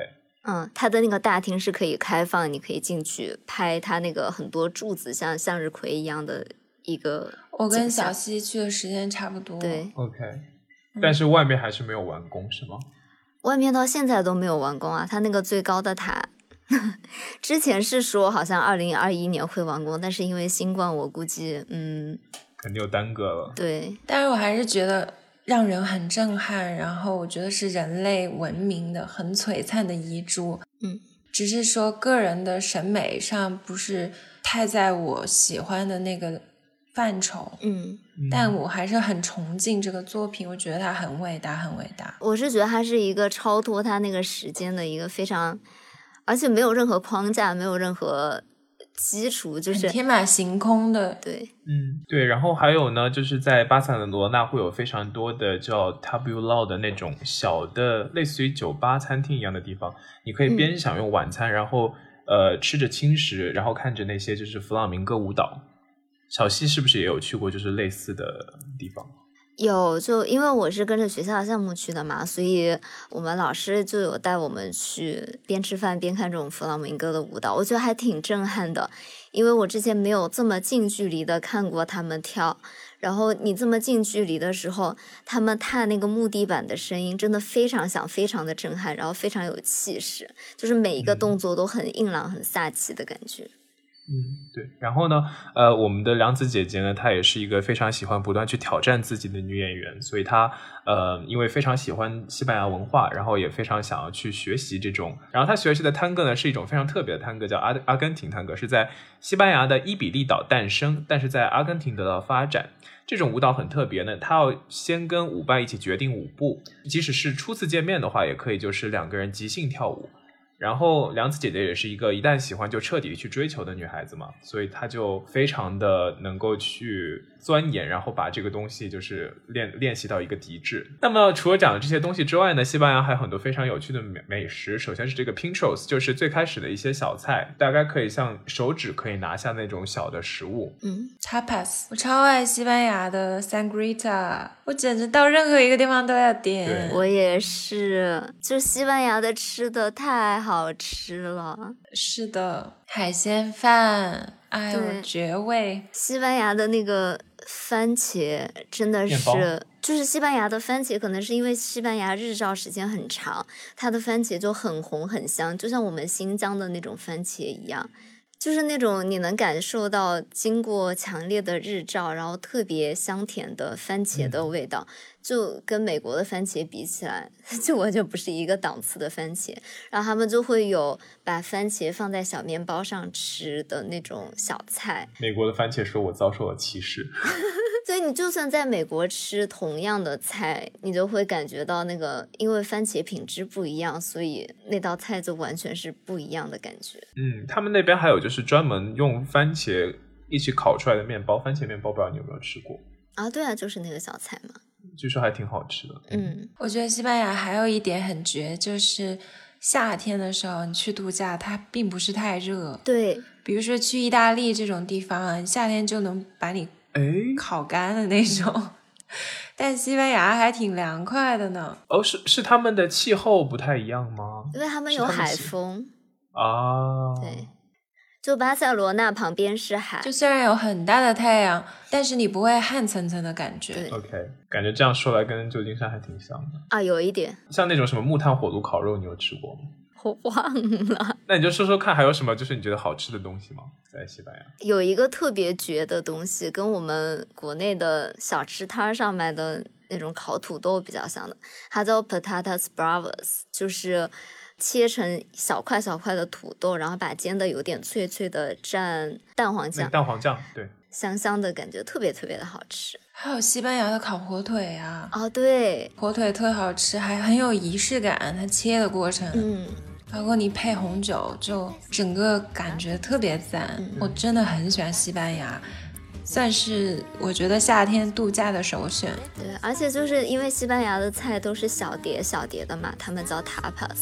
[SPEAKER 3] 嗯，它的那个大厅是可以开放，你可以进去拍它那个很多柱子像向日葵一样的一个
[SPEAKER 4] 我跟小溪去的时间差不多。
[SPEAKER 3] 对
[SPEAKER 2] ，OK，但是外面还是没有完工，是吗？
[SPEAKER 3] 外面到现在都没有完工啊。它那个最高的塔，之前是说好像二零二一年会完工，但是因为新冠，我估计嗯，
[SPEAKER 2] 肯定有耽搁了。
[SPEAKER 3] 对，
[SPEAKER 4] 但是我还是觉得让人很震撼，然后我觉得是人类文明的很璀璨的遗珠。
[SPEAKER 3] 嗯，
[SPEAKER 4] 只是说个人的审美上不是太在我喜欢的那个范畴，
[SPEAKER 3] 嗯，
[SPEAKER 4] 但我还是很崇敬这个作品，我觉得它很伟大，很伟大。
[SPEAKER 3] 我是觉得它是一个超脱它那个时间的一个非常，而且没有任何框架，没有任何基础，就是
[SPEAKER 4] 天马行空的，
[SPEAKER 3] 对，
[SPEAKER 2] 嗯，对，然后还有呢，就是在巴塞罗那会有非常多的叫 tabulao 的那种小的类似于酒吧、餐厅一样的地方，你可以边享用晚餐，然后呃吃着轻食，然后看着那些就是弗朗明哥舞蹈。小西是不是也有去过就是类似的地方？
[SPEAKER 3] 有，就因为我是跟着学校项目去的嘛，所以我们老师就有带我们去边吃饭边看这种弗朗明哥的舞蹈，我觉得还挺震撼的，因为我之前没有这么近距离的看过他们跳，然后你这么近距离的时候，他们踏那个木地板的声音真的非常响，非常的震撼，然后非常有气势，就是每一个动作都很硬朗、很飒气的感觉。
[SPEAKER 2] 嗯，对。然后呢，呃，我们的梁子姐姐呢，她也是一个非常喜欢不断去挑战自己的女演员，所以她呃，因为非常喜欢西班牙文化，然后也非常想要去学习这种。然后她学习的探戈呢，是一种非常特别的探戈，叫阿阿根廷探戈，是在西班牙的伊比利岛诞生，但是在阿根廷得到发展。这种舞蹈很特别呢，它要先跟舞伴一起决定舞步，即使是初次见面的话，也可以就是两个人即兴跳舞。然后梁子姐姐也是一个一旦喜欢就彻底去追求的女孩子嘛，所以她就非常的能够去钻研，然后把这个东西就是练练习到一个极致。那么除了讲的这些东西之外呢，西班牙还有很多非常有趣的美美食。首先是这个 pinchos，就是最开始的一些小菜，大概可以像手指可以拿下那种小的食物。
[SPEAKER 3] 嗯
[SPEAKER 4] ，tapas，我超爱西班牙的 sangrita，我简直到任何一个地方都要点。
[SPEAKER 3] 我也是，就西班牙的吃的太好吃了。
[SPEAKER 4] 是的，海鲜饭，哎呦绝味！
[SPEAKER 3] 西班牙的那个番茄真的是，就是西班牙的番茄，可能是因为西班牙日照时间很长，它的番茄就很红很香，就像我们新疆的那种番茄一样。就是那种你能感受到经过强烈的日照，然后特别香甜的番茄的味道，就跟美国的番茄比起来，就完全不是一个档次的番茄。然后他们就会有把番茄放在小面包上吃的那种小菜，
[SPEAKER 2] 美国的番茄说我遭受了歧视，
[SPEAKER 3] 所以你就算在美国吃同样的菜，你就会感觉到那个，因为番茄品质不一样，所以那道菜就完全是不一样的感觉。
[SPEAKER 2] 嗯，他们那边还有就是专门用番茄一起烤出来的面包，番茄面包，不知道你有没有吃过？
[SPEAKER 3] 啊，对啊，就是那个小菜嘛。
[SPEAKER 2] 据说还挺好吃的。
[SPEAKER 3] 嗯，
[SPEAKER 4] 我觉得西班牙还有一点很绝，就是夏天的时候你去度假，它并不是太热。
[SPEAKER 3] 对，
[SPEAKER 4] 比如说去意大利这种地方啊，夏天就能把你
[SPEAKER 2] 哎，
[SPEAKER 4] 烤干的那种。但西班牙还挺凉快的呢。
[SPEAKER 2] 哦，是是他们的气候不太一样吗？
[SPEAKER 3] 因为他们有海风。
[SPEAKER 2] 啊，
[SPEAKER 3] 对，就巴塞罗那旁边是海，
[SPEAKER 4] 就虽然有很大的太阳，但是你不会汗涔涔的感觉。
[SPEAKER 3] 对
[SPEAKER 2] OK，感觉这样说来跟旧金山还挺像的。
[SPEAKER 3] 啊，有一点
[SPEAKER 2] 像那种什么木炭火炉烤肉，你有吃过吗？
[SPEAKER 3] 我忘了。
[SPEAKER 2] 那你就说说看，还有什么就是你觉得好吃的东西吗？在西班牙？
[SPEAKER 3] 有一个特别绝的东西，跟我们国内的小吃摊儿上卖的那种烤土豆比较像的，它叫 patatas bravas，就是切成小块小块的土豆，然后把煎的有点脆脆的，蘸蛋黄酱，
[SPEAKER 2] 蛋黄酱，对，
[SPEAKER 3] 香香的感觉，特别特别的好吃。
[SPEAKER 4] 还有西班牙的烤火腿啊，
[SPEAKER 3] 哦，对，
[SPEAKER 4] 火腿特好吃，还很有仪式感。它切的过程，
[SPEAKER 3] 嗯，
[SPEAKER 4] 包括你配红酒，就整个感觉特别赞。我真的很喜欢西班牙，算是我觉得夏天度假的首选。
[SPEAKER 3] 对，而且就是因为西班牙的菜都是小碟小碟的嘛，他们叫 tapas，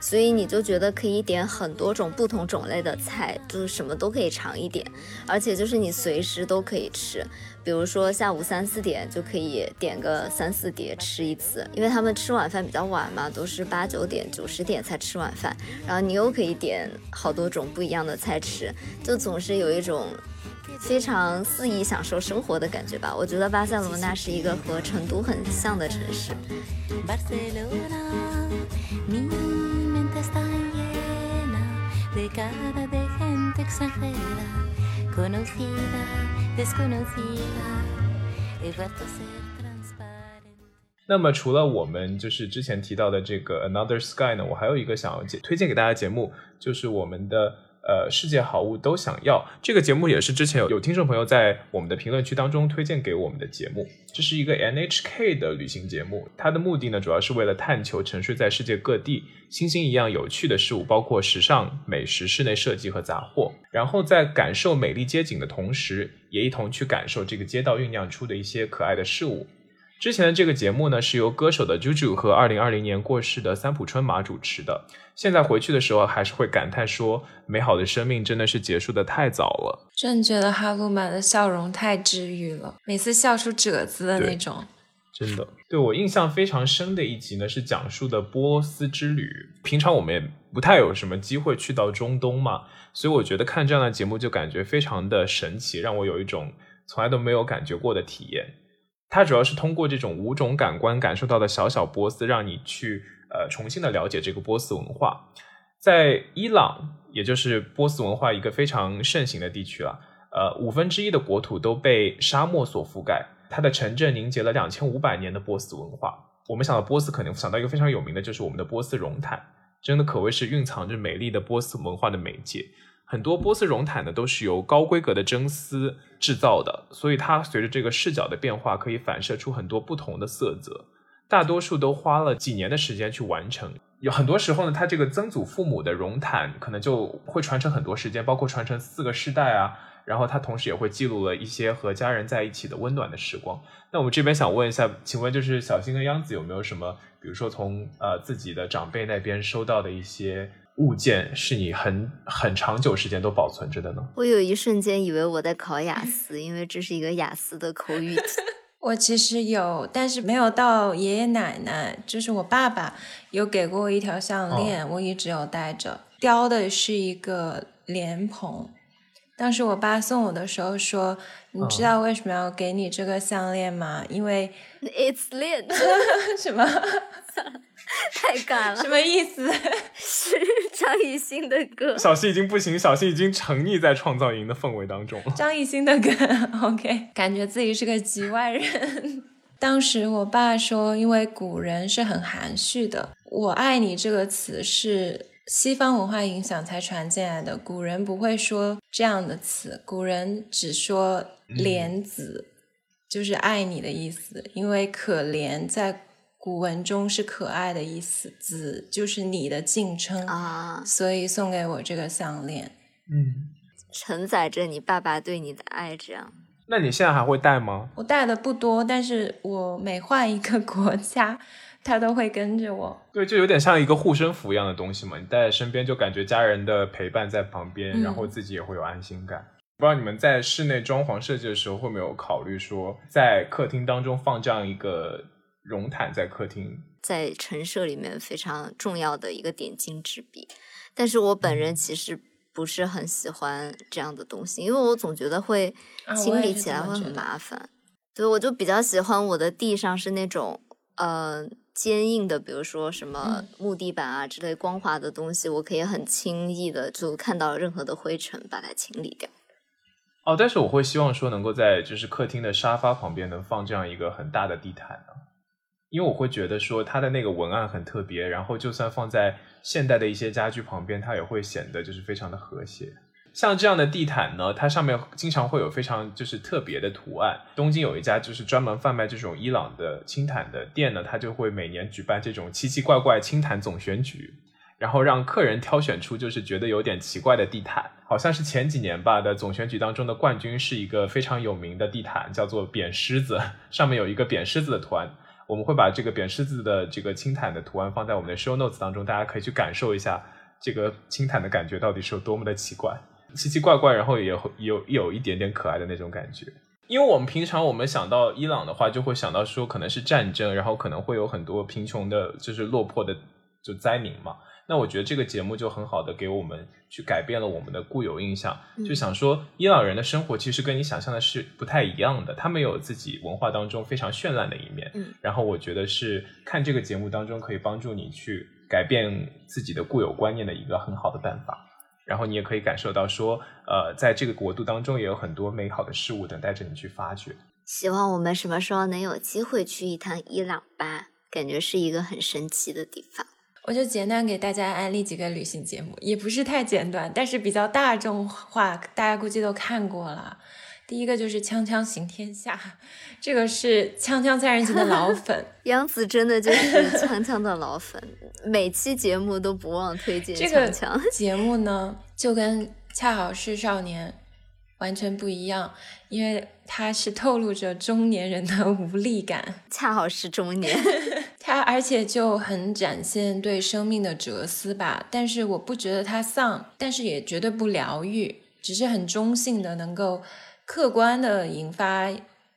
[SPEAKER 3] 所以你就觉得可以点很多种不同种类的菜，就是什么都可以尝一点，而且就是你随时都可以吃。比如说下午三四点就可以点个三四碟吃一次，因为他们吃晚饭比较晚嘛，都是八九点、九十点才吃晚饭，然后你又可以点好多种不一样的菜吃，就总是有一种非常肆意享受生活的感觉吧，我觉得巴塞罗那是一个和成都很像的城市。
[SPEAKER 2] 那么除了我们，就是之前提到的这个 another sky 呢，我还有一个想要推荐给大家的节目，就是我们的。呃世界好物都想要这个节目，也是之前有有听众朋友在我们的评论区当中推荐给我们的节目。这是一个 NHK 的旅行节目，它的目的呢主要是为了探求沉睡在世界各地星星一样有趣的事物，包括时尚、美食、室内设计和杂货。然后在感受美丽街景的同时，也一同去感受这个街道酝酿出的一些可爱的事物。之前的这个节目呢，是由歌手的 JuJu 和二零二零年过世的三浦春马主持的。现在回去的时候，还是会感叹说，美好的生命真的是结束的太早了。
[SPEAKER 4] 真觉得哈鲁玛的笑容太治愈了，每次笑出褶子的那种。
[SPEAKER 2] 真的，对我印象非常深的一集呢，是讲述的波斯之旅。平常我们也不太有什么机会去到中东嘛，所以我觉得看这样的节目就感觉非常的神奇，让我有一种从来都没有感觉过的体验。它主要是通过这种五种感官感受到的小小波斯，让你去呃重新的了解这个波斯文化。在伊朗，也就是波斯文化一个非常盛行的地区了，呃，五分之一的国土都被沙漠所覆盖，它的城镇凝结了两千五百年的波斯文化。我们想到波斯，可能想到一个非常有名的，就是我们的波斯绒毯，真的可谓是蕴藏着美丽的波斯文化的媒介。很多波斯绒毯呢都是由高规格的真丝制造的，所以它随着这个视角的变化，可以反射出很多不同的色泽。大多数都花了几年的时间去完成。有很多时候呢，它这个曾祖父母的绒毯可能就会传承很多时间，包括传承四个世代啊。然后它同时也会记录了一些和家人在一起的温暖的时光。那我们这边想问一下，请问就是小新跟央子有没有什么，比如说从呃自己的长辈那边收到的一些物件，是你很很长久时间都保存着的呢？
[SPEAKER 3] 我有一瞬间以为我在考雅思，因为这是一个雅思的口语题。
[SPEAKER 4] 我其实有，但是没有到爷爷奶奶，就是我爸爸有给过我一条项链，我一直有戴着，雕的是一个莲蓬。当时我爸送我的时候说：“你知道为什么要给你这个项链吗？因为
[SPEAKER 3] It's lit，
[SPEAKER 4] 什么
[SPEAKER 3] 太尬了，
[SPEAKER 4] 什么意思？
[SPEAKER 3] 是张艺兴的歌。
[SPEAKER 2] 小新已经不行，小新已经沉溺在创造营的氛围当中了。
[SPEAKER 4] 张艺兴的歌，OK，感觉自己是个局外人。当时我爸说，因为古人是很含蓄的，“我爱你”这个词是。西方文化影响才传进来的，古人不会说这样的词，古人只说“怜子”，就是爱你的意思。因为可怜在古文中是可爱的意思，子就是你的敬称
[SPEAKER 3] 啊，
[SPEAKER 4] 所以送给我这个项链，
[SPEAKER 2] 嗯，
[SPEAKER 3] 承载着你爸爸对你的爱。这样，
[SPEAKER 2] 那你现在还会戴吗？
[SPEAKER 4] 我戴的不多，但是我每换一个国家。他都会跟着我，
[SPEAKER 2] 对，就有点像一个护身符一样的东西嘛。你带在身边，就感觉家人的陪伴在旁边，然后自己也会有安心感。不知道你们在室内装潢设计的时候，会没有考虑说，在客厅当中放这样一个绒毯在客厅，
[SPEAKER 3] 在陈设里面非常重要的一个点睛之笔。但是我本人其实不是很喜欢这样的东西，因为我总觉得会清理起来会很麻烦。所以我就比较喜欢我的地上是那种呃。坚硬的，比如说什么木地板啊之类光滑的东西，我可以很轻易的就看到任何的灰尘，把它清理掉。
[SPEAKER 2] 哦，但是我会希望说能够在就是客厅的沙发旁边能放这样一个很大的地毯呢，因为我会觉得说它的那个文案很特别，然后就算放在现代的一些家居旁边，它也会显得就是非常的和谐。像这样的地毯呢，它上面经常会有非常就是特别的图案。东京有一家就是专门贩卖这种伊朗的青毯的店呢，它就会每年举办这种奇奇怪怪青毯总选举，然后让客人挑选出就是觉得有点奇怪的地毯。好像是前几年吧的总选举当中的冠军是一个非常有名的地毯，叫做扁狮子，上面有一个扁狮子的图案。我们会把这个扁狮子的这个青毯的图案放在我们的 show notes 当中，大家可以去感受一下这个青毯的感觉到底是有多么的奇怪。奇奇怪怪，然后也会有有一点点可爱的那种感觉。因为我们平常我们想到伊朗的话，就会想到说可能是战争，然后可能会有很多贫穷的，就是落魄的就灾民嘛。那我觉得这个节目就很好的给我们去改变了我们的固有印象，就想说伊朗人的生活其实跟你想象的是不太一样的，他们有自己文化当中非常绚烂的一面。
[SPEAKER 3] 嗯，
[SPEAKER 2] 然后我觉得是看这个节目当中可以帮助你去改变自己的固有观念的一个很好的办法。然后你也可以感受到，说，呃，在这个国度当中也有很多美好的事物等待着你去发掘。
[SPEAKER 3] 希望我们什么时候能有机会去一趟伊朗吧，感觉是一个很神奇的地方。
[SPEAKER 4] 我就简单给大家安利几个旅行节目，也不是太简短，但是比较大众化，大家估计都看过了。第一个就是《锵锵行天下》，这个是《锵锵三人行》的老 粉，
[SPEAKER 3] 杨子真的就是 锵锵的老粉，每期节目都不忘推荐
[SPEAKER 4] 这个
[SPEAKER 3] 锵锵。
[SPEAKER 4] 节目呢，就跟《恰好是少年》完全不一样，因为它是透露着中年人的无力感。
[SPEAKER 3] 恰好是中年，
[SPEAKER 4] 它而且就很展现对生命的哲思吧。但是我不觉得他丧，但是也绝对不疗愈，只是很中性的，能够。客观的引发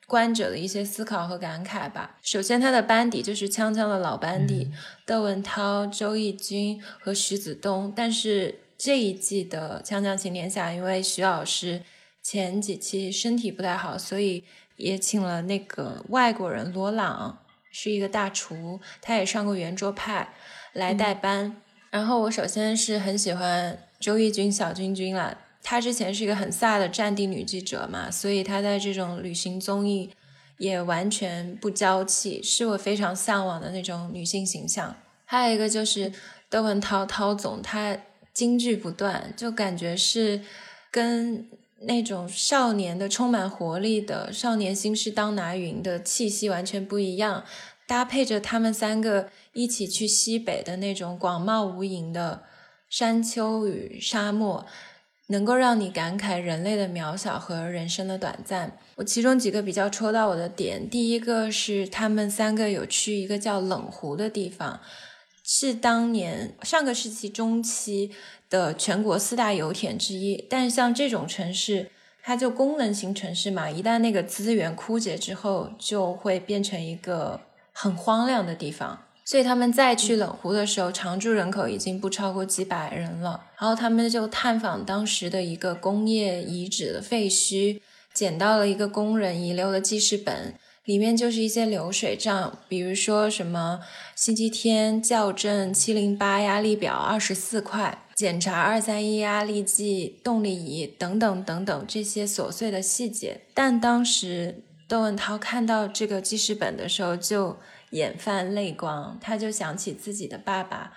[SPEAKER 4] 观者的一些思考和感慨吧。首先，他的班底就是锵锵的老班底，窦文涛、周轶君和徐子东。但是这一季的《锵锵行天下》，因为徐老师前几期身体不太好，所以也请了那个外国人罗朗，是一个大厨，他也上过圆桌派来代班。然后我首先是很喜欢周轶君小君君啦。她之前是一个很飒的战地女记者嘛，所以她在这种旅行综艺也完全不娇气，是我非常向往的那种女性形象。还有一个就是窦文涛涛总，他金句不断，就感觉是跟那种少年的充满活力的少年心事当拿云的气息完全不一样，搭配着他们三个一起去西北的那种广袤无垠的山丘与沙漠。能够让你感慨人类的渺小和人生的短暂。我其中几个比较戳到我的点，第一个是他们三个有去一个叫冷湖的地方，是当年上个世纪中期的全国四大油田之一。但是像这种城市，它就功能型城市嘛，一旦那个资源枯竭之后，就会变成一个很荒凉的地方。所以他们再去冷湖的时候，常住人口已经不超过几百人了。然后他们就探访当时的一个工业遗址的废墟，捡到了一个工人遗留的记事本，里面就是一些流水账，比如说什么星期天校正七零八压力表二十四块，检查二三一压力计动力仪等等等等这些琐碎的细节。但当时窦文涛看到这个记事本的时候，就。眼泛泪光，他就想起自己的爸爸，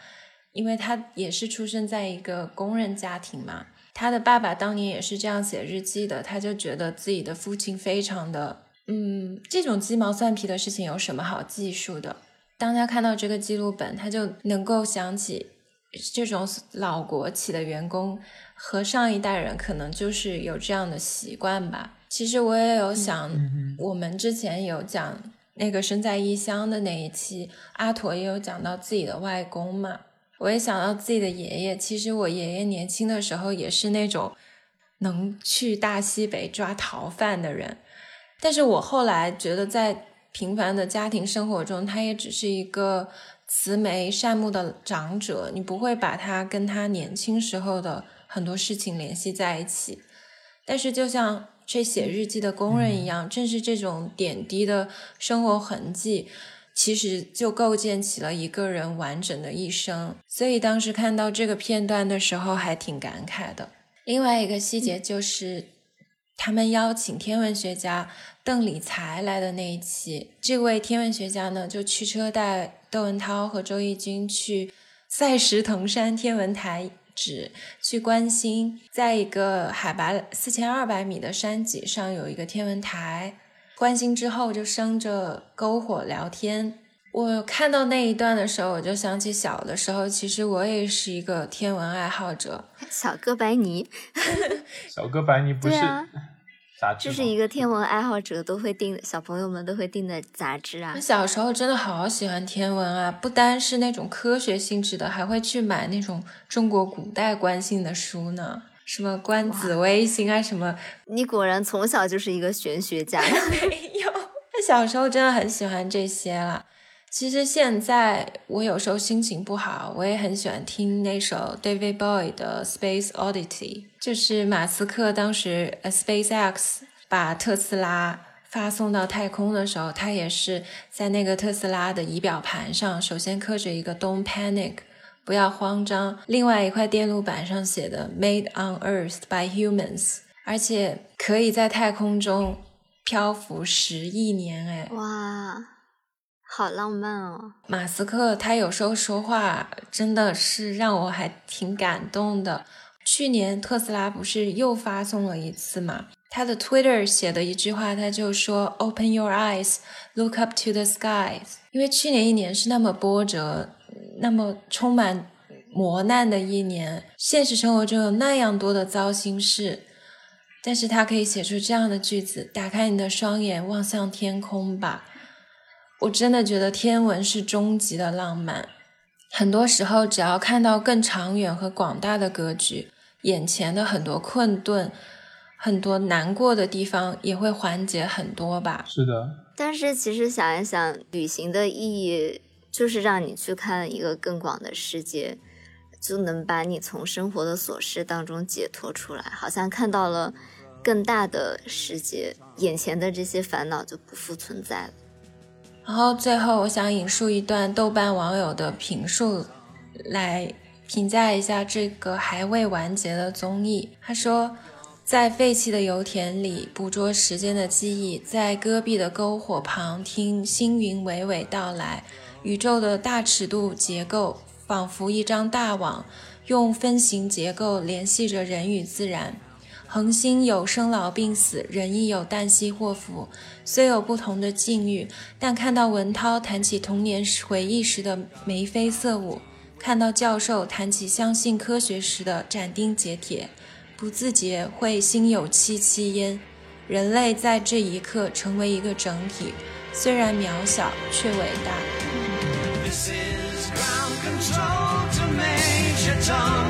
[SPEAKER 4] 因为他也是出生在一个工人家庭嘛。他的爸爸当年也是这样写日记的，他就觉得自己的父亲非常的，嗯，这种鸡毛蒜皮的事情有什么好记述的？当他看到这个记录本，他就能够想起这种老国企的员工和上一代人可能就是有这样的习惯吧。其实我也有想，我们之前有讲。那个身在异乡的那一期，阿驼也有讲到自己的外公嘛，我也想到自己的爷爷。其实我爷爷年轻的时候也是那种能去大西北抓逃犯的人，但是我后来觉得在平凡的家庭生活中，他也只是一个慈眉善目的长者，你不会把他跟他年轻时候的很多事情联系在一起。但是就像。这写日记的工人一样，正是这种点滴的生活痕迹，其实就构建起了一个人完整的一生。所以当时看到这个片段的时候，还挺感慨的。另外一个细节就是，他们邀请天文学家邓理才来的那一期，这位天文学家呢，就驱车带窦文涛和周轶君去塞什腾山天文台。址去观星，在一个海拔四千二百米的山脊上有一个天文台。观星之后就生着篝火聊天。我看到那一段的时候，我就想起小的时候，其实我也是一个天文爱好者。
[SPEAKER 3] 小哥白尼，
[SPEAKER 2] 小哥白尼不是。
[SPEAKER 3] 这是一个天文爱好者都会订，小朋友们都会订的杂志啊。
[SPEAKER 4] 我小时候真的好喜欢天文啊，不单是那种科学性质的，还会去买那种中国古代观星的书呢，什么观紫微星啊什么。
[SPEAKER 3] 你果然从小就是一个玄学家。
[SPEAKER 4] 没有，他小时候真的很喜欢这些了。其实现在我有时候心情不好，我也很喜欢听那首 David Bowie 的《Space Oddity》，就是马斯克当时 SpaceX 把特斯拉发送到太空的时候，他也是在那个特斯拉的仪表盘上，首先刻着一个 “Don't panic”，不要慌张，另外一块电路板上写的 “Made on Earth by Humans”，而且可以在太空中漂浮十亿年，哎，
[SPEAKER 3] 哇！好浪漫哦，
[SPEAKER 4] 马斯克他有时候说话真的是让我还挺感动的。去年特斯拉不是又发送了一次嘛？他的 Twitter 写的一句话，他就说 “Open your eyes, look up to the skies”。因为去年一年是那么波折、那么充满磨难的一年，现实生活中有那样多的糟心事，但是他可以写出这样的句子：“打开你的双眼，望向天空吧。”我真的觉得天文是终极的浪漫。很多时候，只要看到更长远和广大的格局，眼前的很多困顿、很多难过的地方也会缓解很多吧。
[SPEAKER 2] 是的。
[SPEAKER 3] 但是其实想一想，旅行的意义就是让你去看一个更广的世界，就能把你从生活的琐事当中解脱出来，好像看到了更大的世界，眼前的这些烦恼就不复存在了。
[SPEAKER 4] 然后最后，我想引述一段豆瓣网友的评述，来评价一下这个还未完结的综艺。他说，在废弃的油田里捕捉时间的记忆，在戈壁的篝火旁听星云娓娓道来，宇宙的大尺度结构仿佛一张大网，用分形结构联系着人与自然。恒星有生老病死，人亦有旦夕祸福。虽有不同的境遇，但看到文涛谈起童年回忆时的眉飞色舞，看到教授谈起相信科学时的斩钉截铁，不自觉会心有戚戚焉。人类在这一刻成为一个整体，虽然渺小却伟大。
[SPEAKER 6] This is ground control to Major Tom.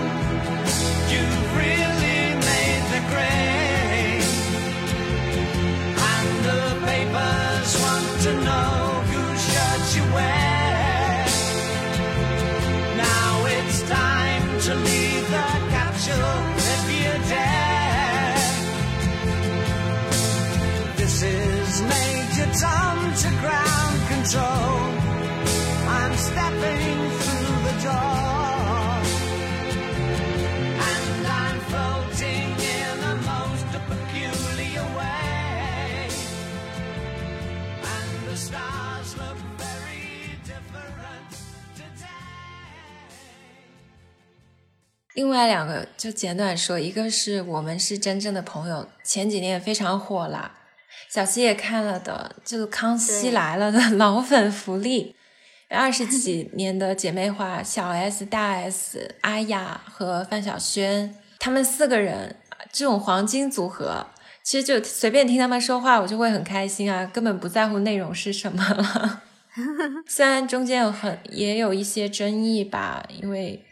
[SPEAKER 4] 另外两个就简短说，一个是我们是真正的朋友，前几年也非常火啦，小溪也看了的，就是《康熙来了》的老粉福利。二十几年的姐妹花，小 S、大 S、阿雅和范晓萱，她们四个人这种黄金组合，其实就随便听他们说话，我就会很开心啊，根本不在乎内容是什么了。虽然中间有很也有一些争议吧，因为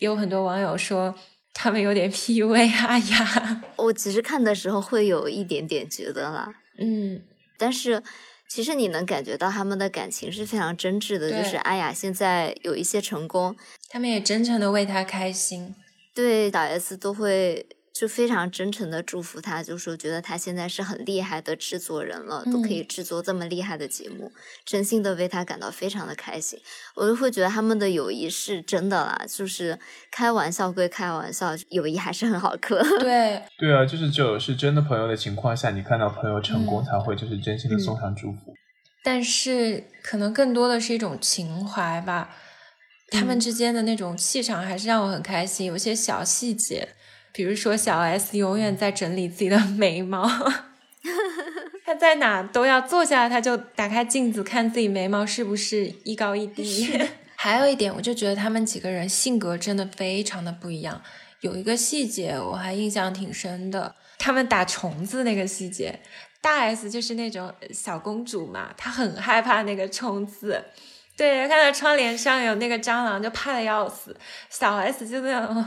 [SPEAKER 4] 有很多网友说他们有点 PUA 阿雅，
[SPEAKER 3] 我其实看的时候会有一点点觉得啦，
[SPEAKER 4] 嗯，
[SPEAKER 3] 但是其实你能感觉到他们的感情是非常真挚的，就是阿雅现在有一些成功，
[SPEAKER 4] 他们也真诚的为他开心。
[SPEAKER 3] 对小 S 都会就非常真诚的祝福他，就说觉得他现在是很厉害的制作人了，都可以制作这么厉害的节目，真心的为他感到非常的开心。我就会觉得他们的友谊是真的啦，就是开玩笑归开玩笑，友谊还是很好磕。
[SPEAKER 4] 对，
[SPEAKER 2] 对啊，就是只有是真的朋友的情况下，你看到朋友成功，
[SPEAKER 4] 嗯
[SPEAKER 2] 才会就是真心的送上祝福。
[SPEAKER 4] 但是可能更多的是一种情怀吧。他们之间的那种气场还是让我很开心，有一些小细节，比如说小 S 永远在整理自己的眉毛，她在哪都要坐下来，他就打开镜子看自己眉毛是不是一高一低。还有一点，我就觉得他们几个人性格真的非常的不一样。有一个细节我还印象挺深的，他们打虫子那个细节，大 S 就是那种小公主嘛，她很害怕那个虫子。对，看到窗帘上有那个蟑螂就怕的要死。小 S 就那种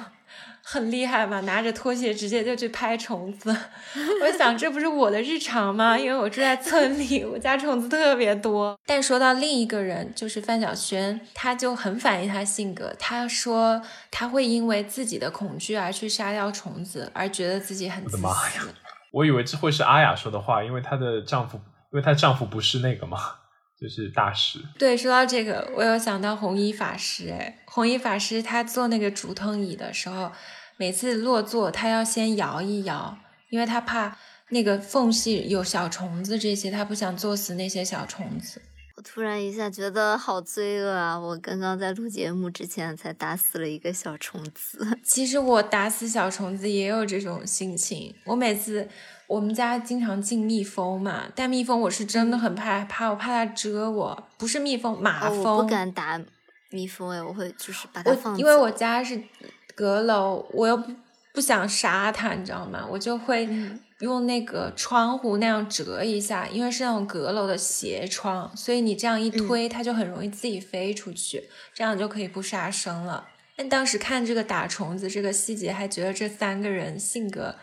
[SPEAKER 4] 很厉害嘛，拿着拖鞋直接就去拍虫子。我想，这不是我的日常吗？因为我住在村里，我家虫子特别多。但说到另一个人，就是范晓萱，她就很反映她性格。她说她会因为自己的恐惧而去杀掉虫子，而觉得自己很自
[SPEAKER 2] 我的妈呀
[SPEAKER 4] 私。
[SPEAKER 2] 我以为这会是阿雅说的话，因为她的丈夫，因为她丈夫不是那个嘛，就是大师。
[SPEAKER 4] 对，说到这个，我有想到红衣法师。哎，红衣法师他坐那个竹藤椅的时候，每次落座他要先摇一摇，因为他怕那个缝隙有小虫子这些，他不想坐死那些小虫子。
[SPEAKER 3] 我突然一下觉得好罪恶啊！我刚刚在录节目之前才打死了一个小虫子。
[SPEAKER 4] 其实我打死小虫子也有这种心情。我每次我们家经常进蜜蜂嘛，但蜜蜂我是真的很怕，怕我怕它蛰我，不是蜜蜂，马
[SPEAKER 3] 哦，
[SPEAKER 4] 蜂。
[SPEAKER 3] 我不敢打蜜蜂哎，我会就是把它放。
[SPEAKER 4] 因为我家是阁楼，我又不不想杀它，你知道吗？我就会
[SPEAKER 3] 嗯
[SPEAKER 4] 用那个窗户那样折一下，因为是那种阁楼的斜窗，所以你这样一推，它就很容易自己飞出去，这样就可以不杀生了。但当时看这个打虫子这个细节，还觉得这三个人性格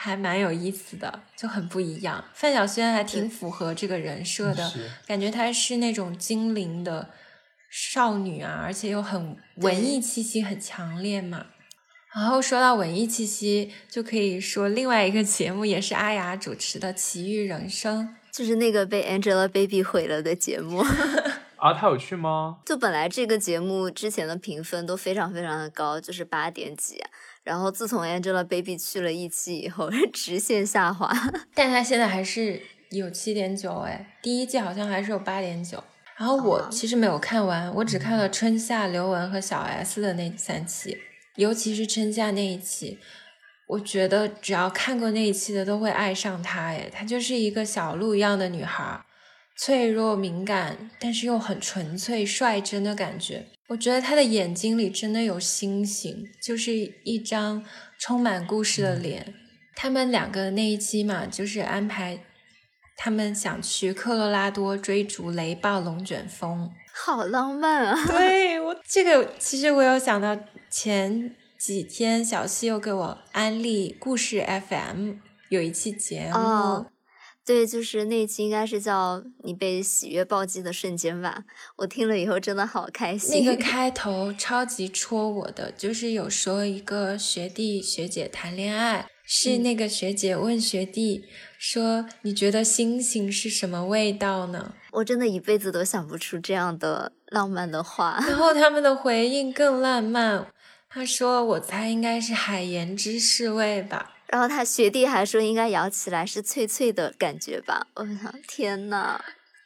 [SPEAKER 4] 还蛮有意思的，就很不一样。范晓萱还挺符合这个人设的，感觉她是那种精灵的少女啊，而且又很文艺气息很强烈嘛。然后说到文艺气息，就可以说另外一个节目也是阿雅主持的《奇遇人生
[SPEAKER 3] 就是那个被 Angelababy 毁了的节目。
[SPEAKER 2] 啊，她有去吗？
[SPEAKER 3] 就本来这个节目之前的评分都非常非常的高，就是八点几，然后自从 Angelababy 去了一期以后，直线下滑。》，
[SPEAKER 4] 但她现在还是有七点九哎，第一季好像还是有八点九。然后我
[SPEAKER 3] 哦
[SPEAKER 4] 其实没有看完，我只看了春夏刘雯和小 S 的那三期，尤其是春夏那一期，我觉得只要看过那一期的都会爱上她哎，她就是一个小鹿一样的女孩，脆弱敏感，但是又很纯粹率真的感觉。我觉得他的眼睛里真的有星星，就是一张充满故事的脸。他们两个那一期嘛，就是安排他们想去科罗拉多追逐雷暴龙卷风。
[SPEAKER 3] 好浪漫啊！
[SPEAKER 4] 对我这个，其实我有想到前几天小溪又给我安利故事 FM 有一期节目，
[SPEAKER 3] 哦，对，就是那期应该是叫“你被喜悦暴击的瞬间”吧。我听了以后真的好开心
[SPEAKER 4] 那
[SPEAKER 3] 心。
[SPEAKER 4] 个 开头超级戳我的，就是有说一个学弟学姐谈恋爱，是那个学姐问学弟说：“你觉得星星是什么味道呢
[SPEAKER 3] 我真的一辈子都想不出这样的浪漫的话？”。
[SPEAKER 4] 然后他们的回应更浪漫，他说：“我猜应该是海盐芝士味吧。”
[SPEAKER 3] 然后他学弟还说应该咬起来是脆脆的感觉吧。我想，天呐，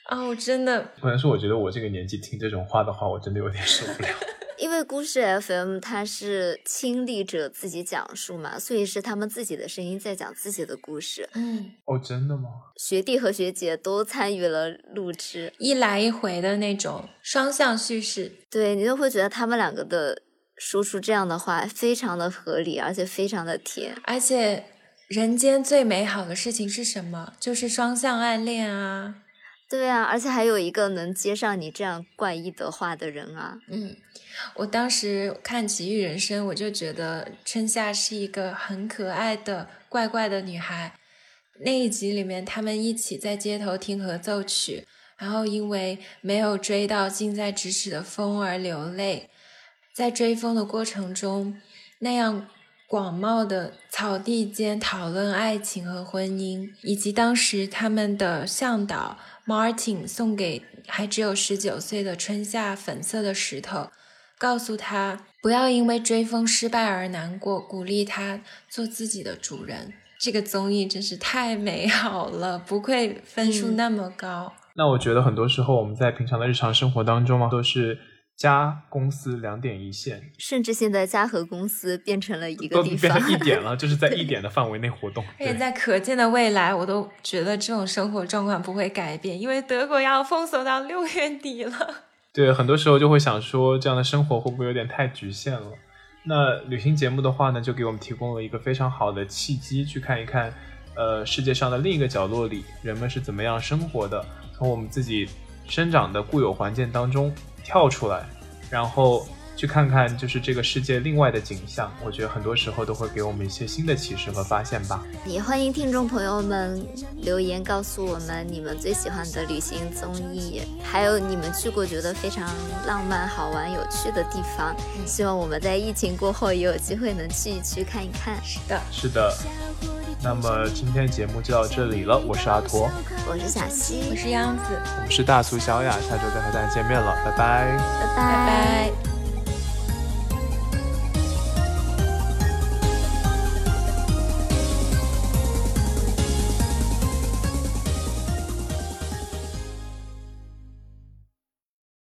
[SPEAKER 4] 啊，我真的
[SPEAKER 2] 可能是我觉得我这个年纪听这种话的话，我真的有点受不了。
[SPEAKER 3] 因为故事 FM 它是亲历者自己讲述嘛，所以是他们自己的声音在讲自己的故事。
[SPEAKER 4] 嗯，
[SPEAKER 2] 哦，真的吗？
[SPEAKER 3] 学弟和学姐都参与了录制，
[SPEAKER 4] 一来一回的那种双向叙事。
[SPEAKER 3] 对你就会觉得他们两个的说出这样的话非常的合理，而且非常的甜。
[SPEAKER 4] 而且，人间最美好的事情是什么？就是双向暗恋啊。
[SPEAKER 3] 对啊，而且还有一个能接上你这样怪异的话的人啊。
[SPEAKER 4] 嗯，我当时看《奇遇人生》，我就觉得春夏是一个很可爱的怪怪的女孩。那一集里面，他们一起在街头听合奏曲，然后因为没有追到近在咫尺的风而流泪。在追风的过程中，那样广袤的草地间讨论爱情和婚姻，以及当时他们的向导 Martin 送给还只有十九岁的春夏粉色的石头，告诉他不要因为追风失败而难过，鼓励他做自己的主人。这个综艺真是太美好了，不愧分数
[SPEAKER 3] 嗯
[SPEAKER 4] 那么高。
[SPEAKER 2] 那我觉得很多时候我们在平常的日常生活当中嘛，都是家公司两点一线，
[SPEAKER 3] 甚至现在家和公司变成了一个
[SPEAKER 2] 都
[SPEAKER 3] 地方，
[SPEAKER 2] 变成一点了，就是在一点的范围内活动。
[SPEAKER 4] 而且在可见的未来，我都觉得这种生活状况不会改变，因为德国要封锁到六月底了。
[SPEAKER 2] 对，很多时候就会想说，这样的生活会不会有点太局限了？那旅行节目的话呢，就给我们提供了一个非常好的契机，去看一看，呃，世界上的另一个角落里，人们是怎么样生活的，从我们自己生长的固有环境当中跳出来，然后去看看就是这个世界另外的景象。我觉得很多时候都会给我们一些新的启示和发现吧。
[SPEAKER 3] 也欢迎听众朋友们留言告诉我们你们最喜欢的旅行综艺，还有你们去过觉得非常浪漫、好玩、有趣的地方。希望我们在疫情过后也有机会能去一去看一看。
[SPEAKER 4] 是的，
[SPEAKER 2] 是的，那么今天节目就到这里了，我是阿驼，
[SPEAKER 3] 我是小溪，
[SPEAKER 4] 我是杨子，
[SPEAKER 2] 我们是大苏小雅，下周再和大家见面了，拜拜拜。
[SPEAKER 3] 拜
[SPEAKER 4] 拜拜。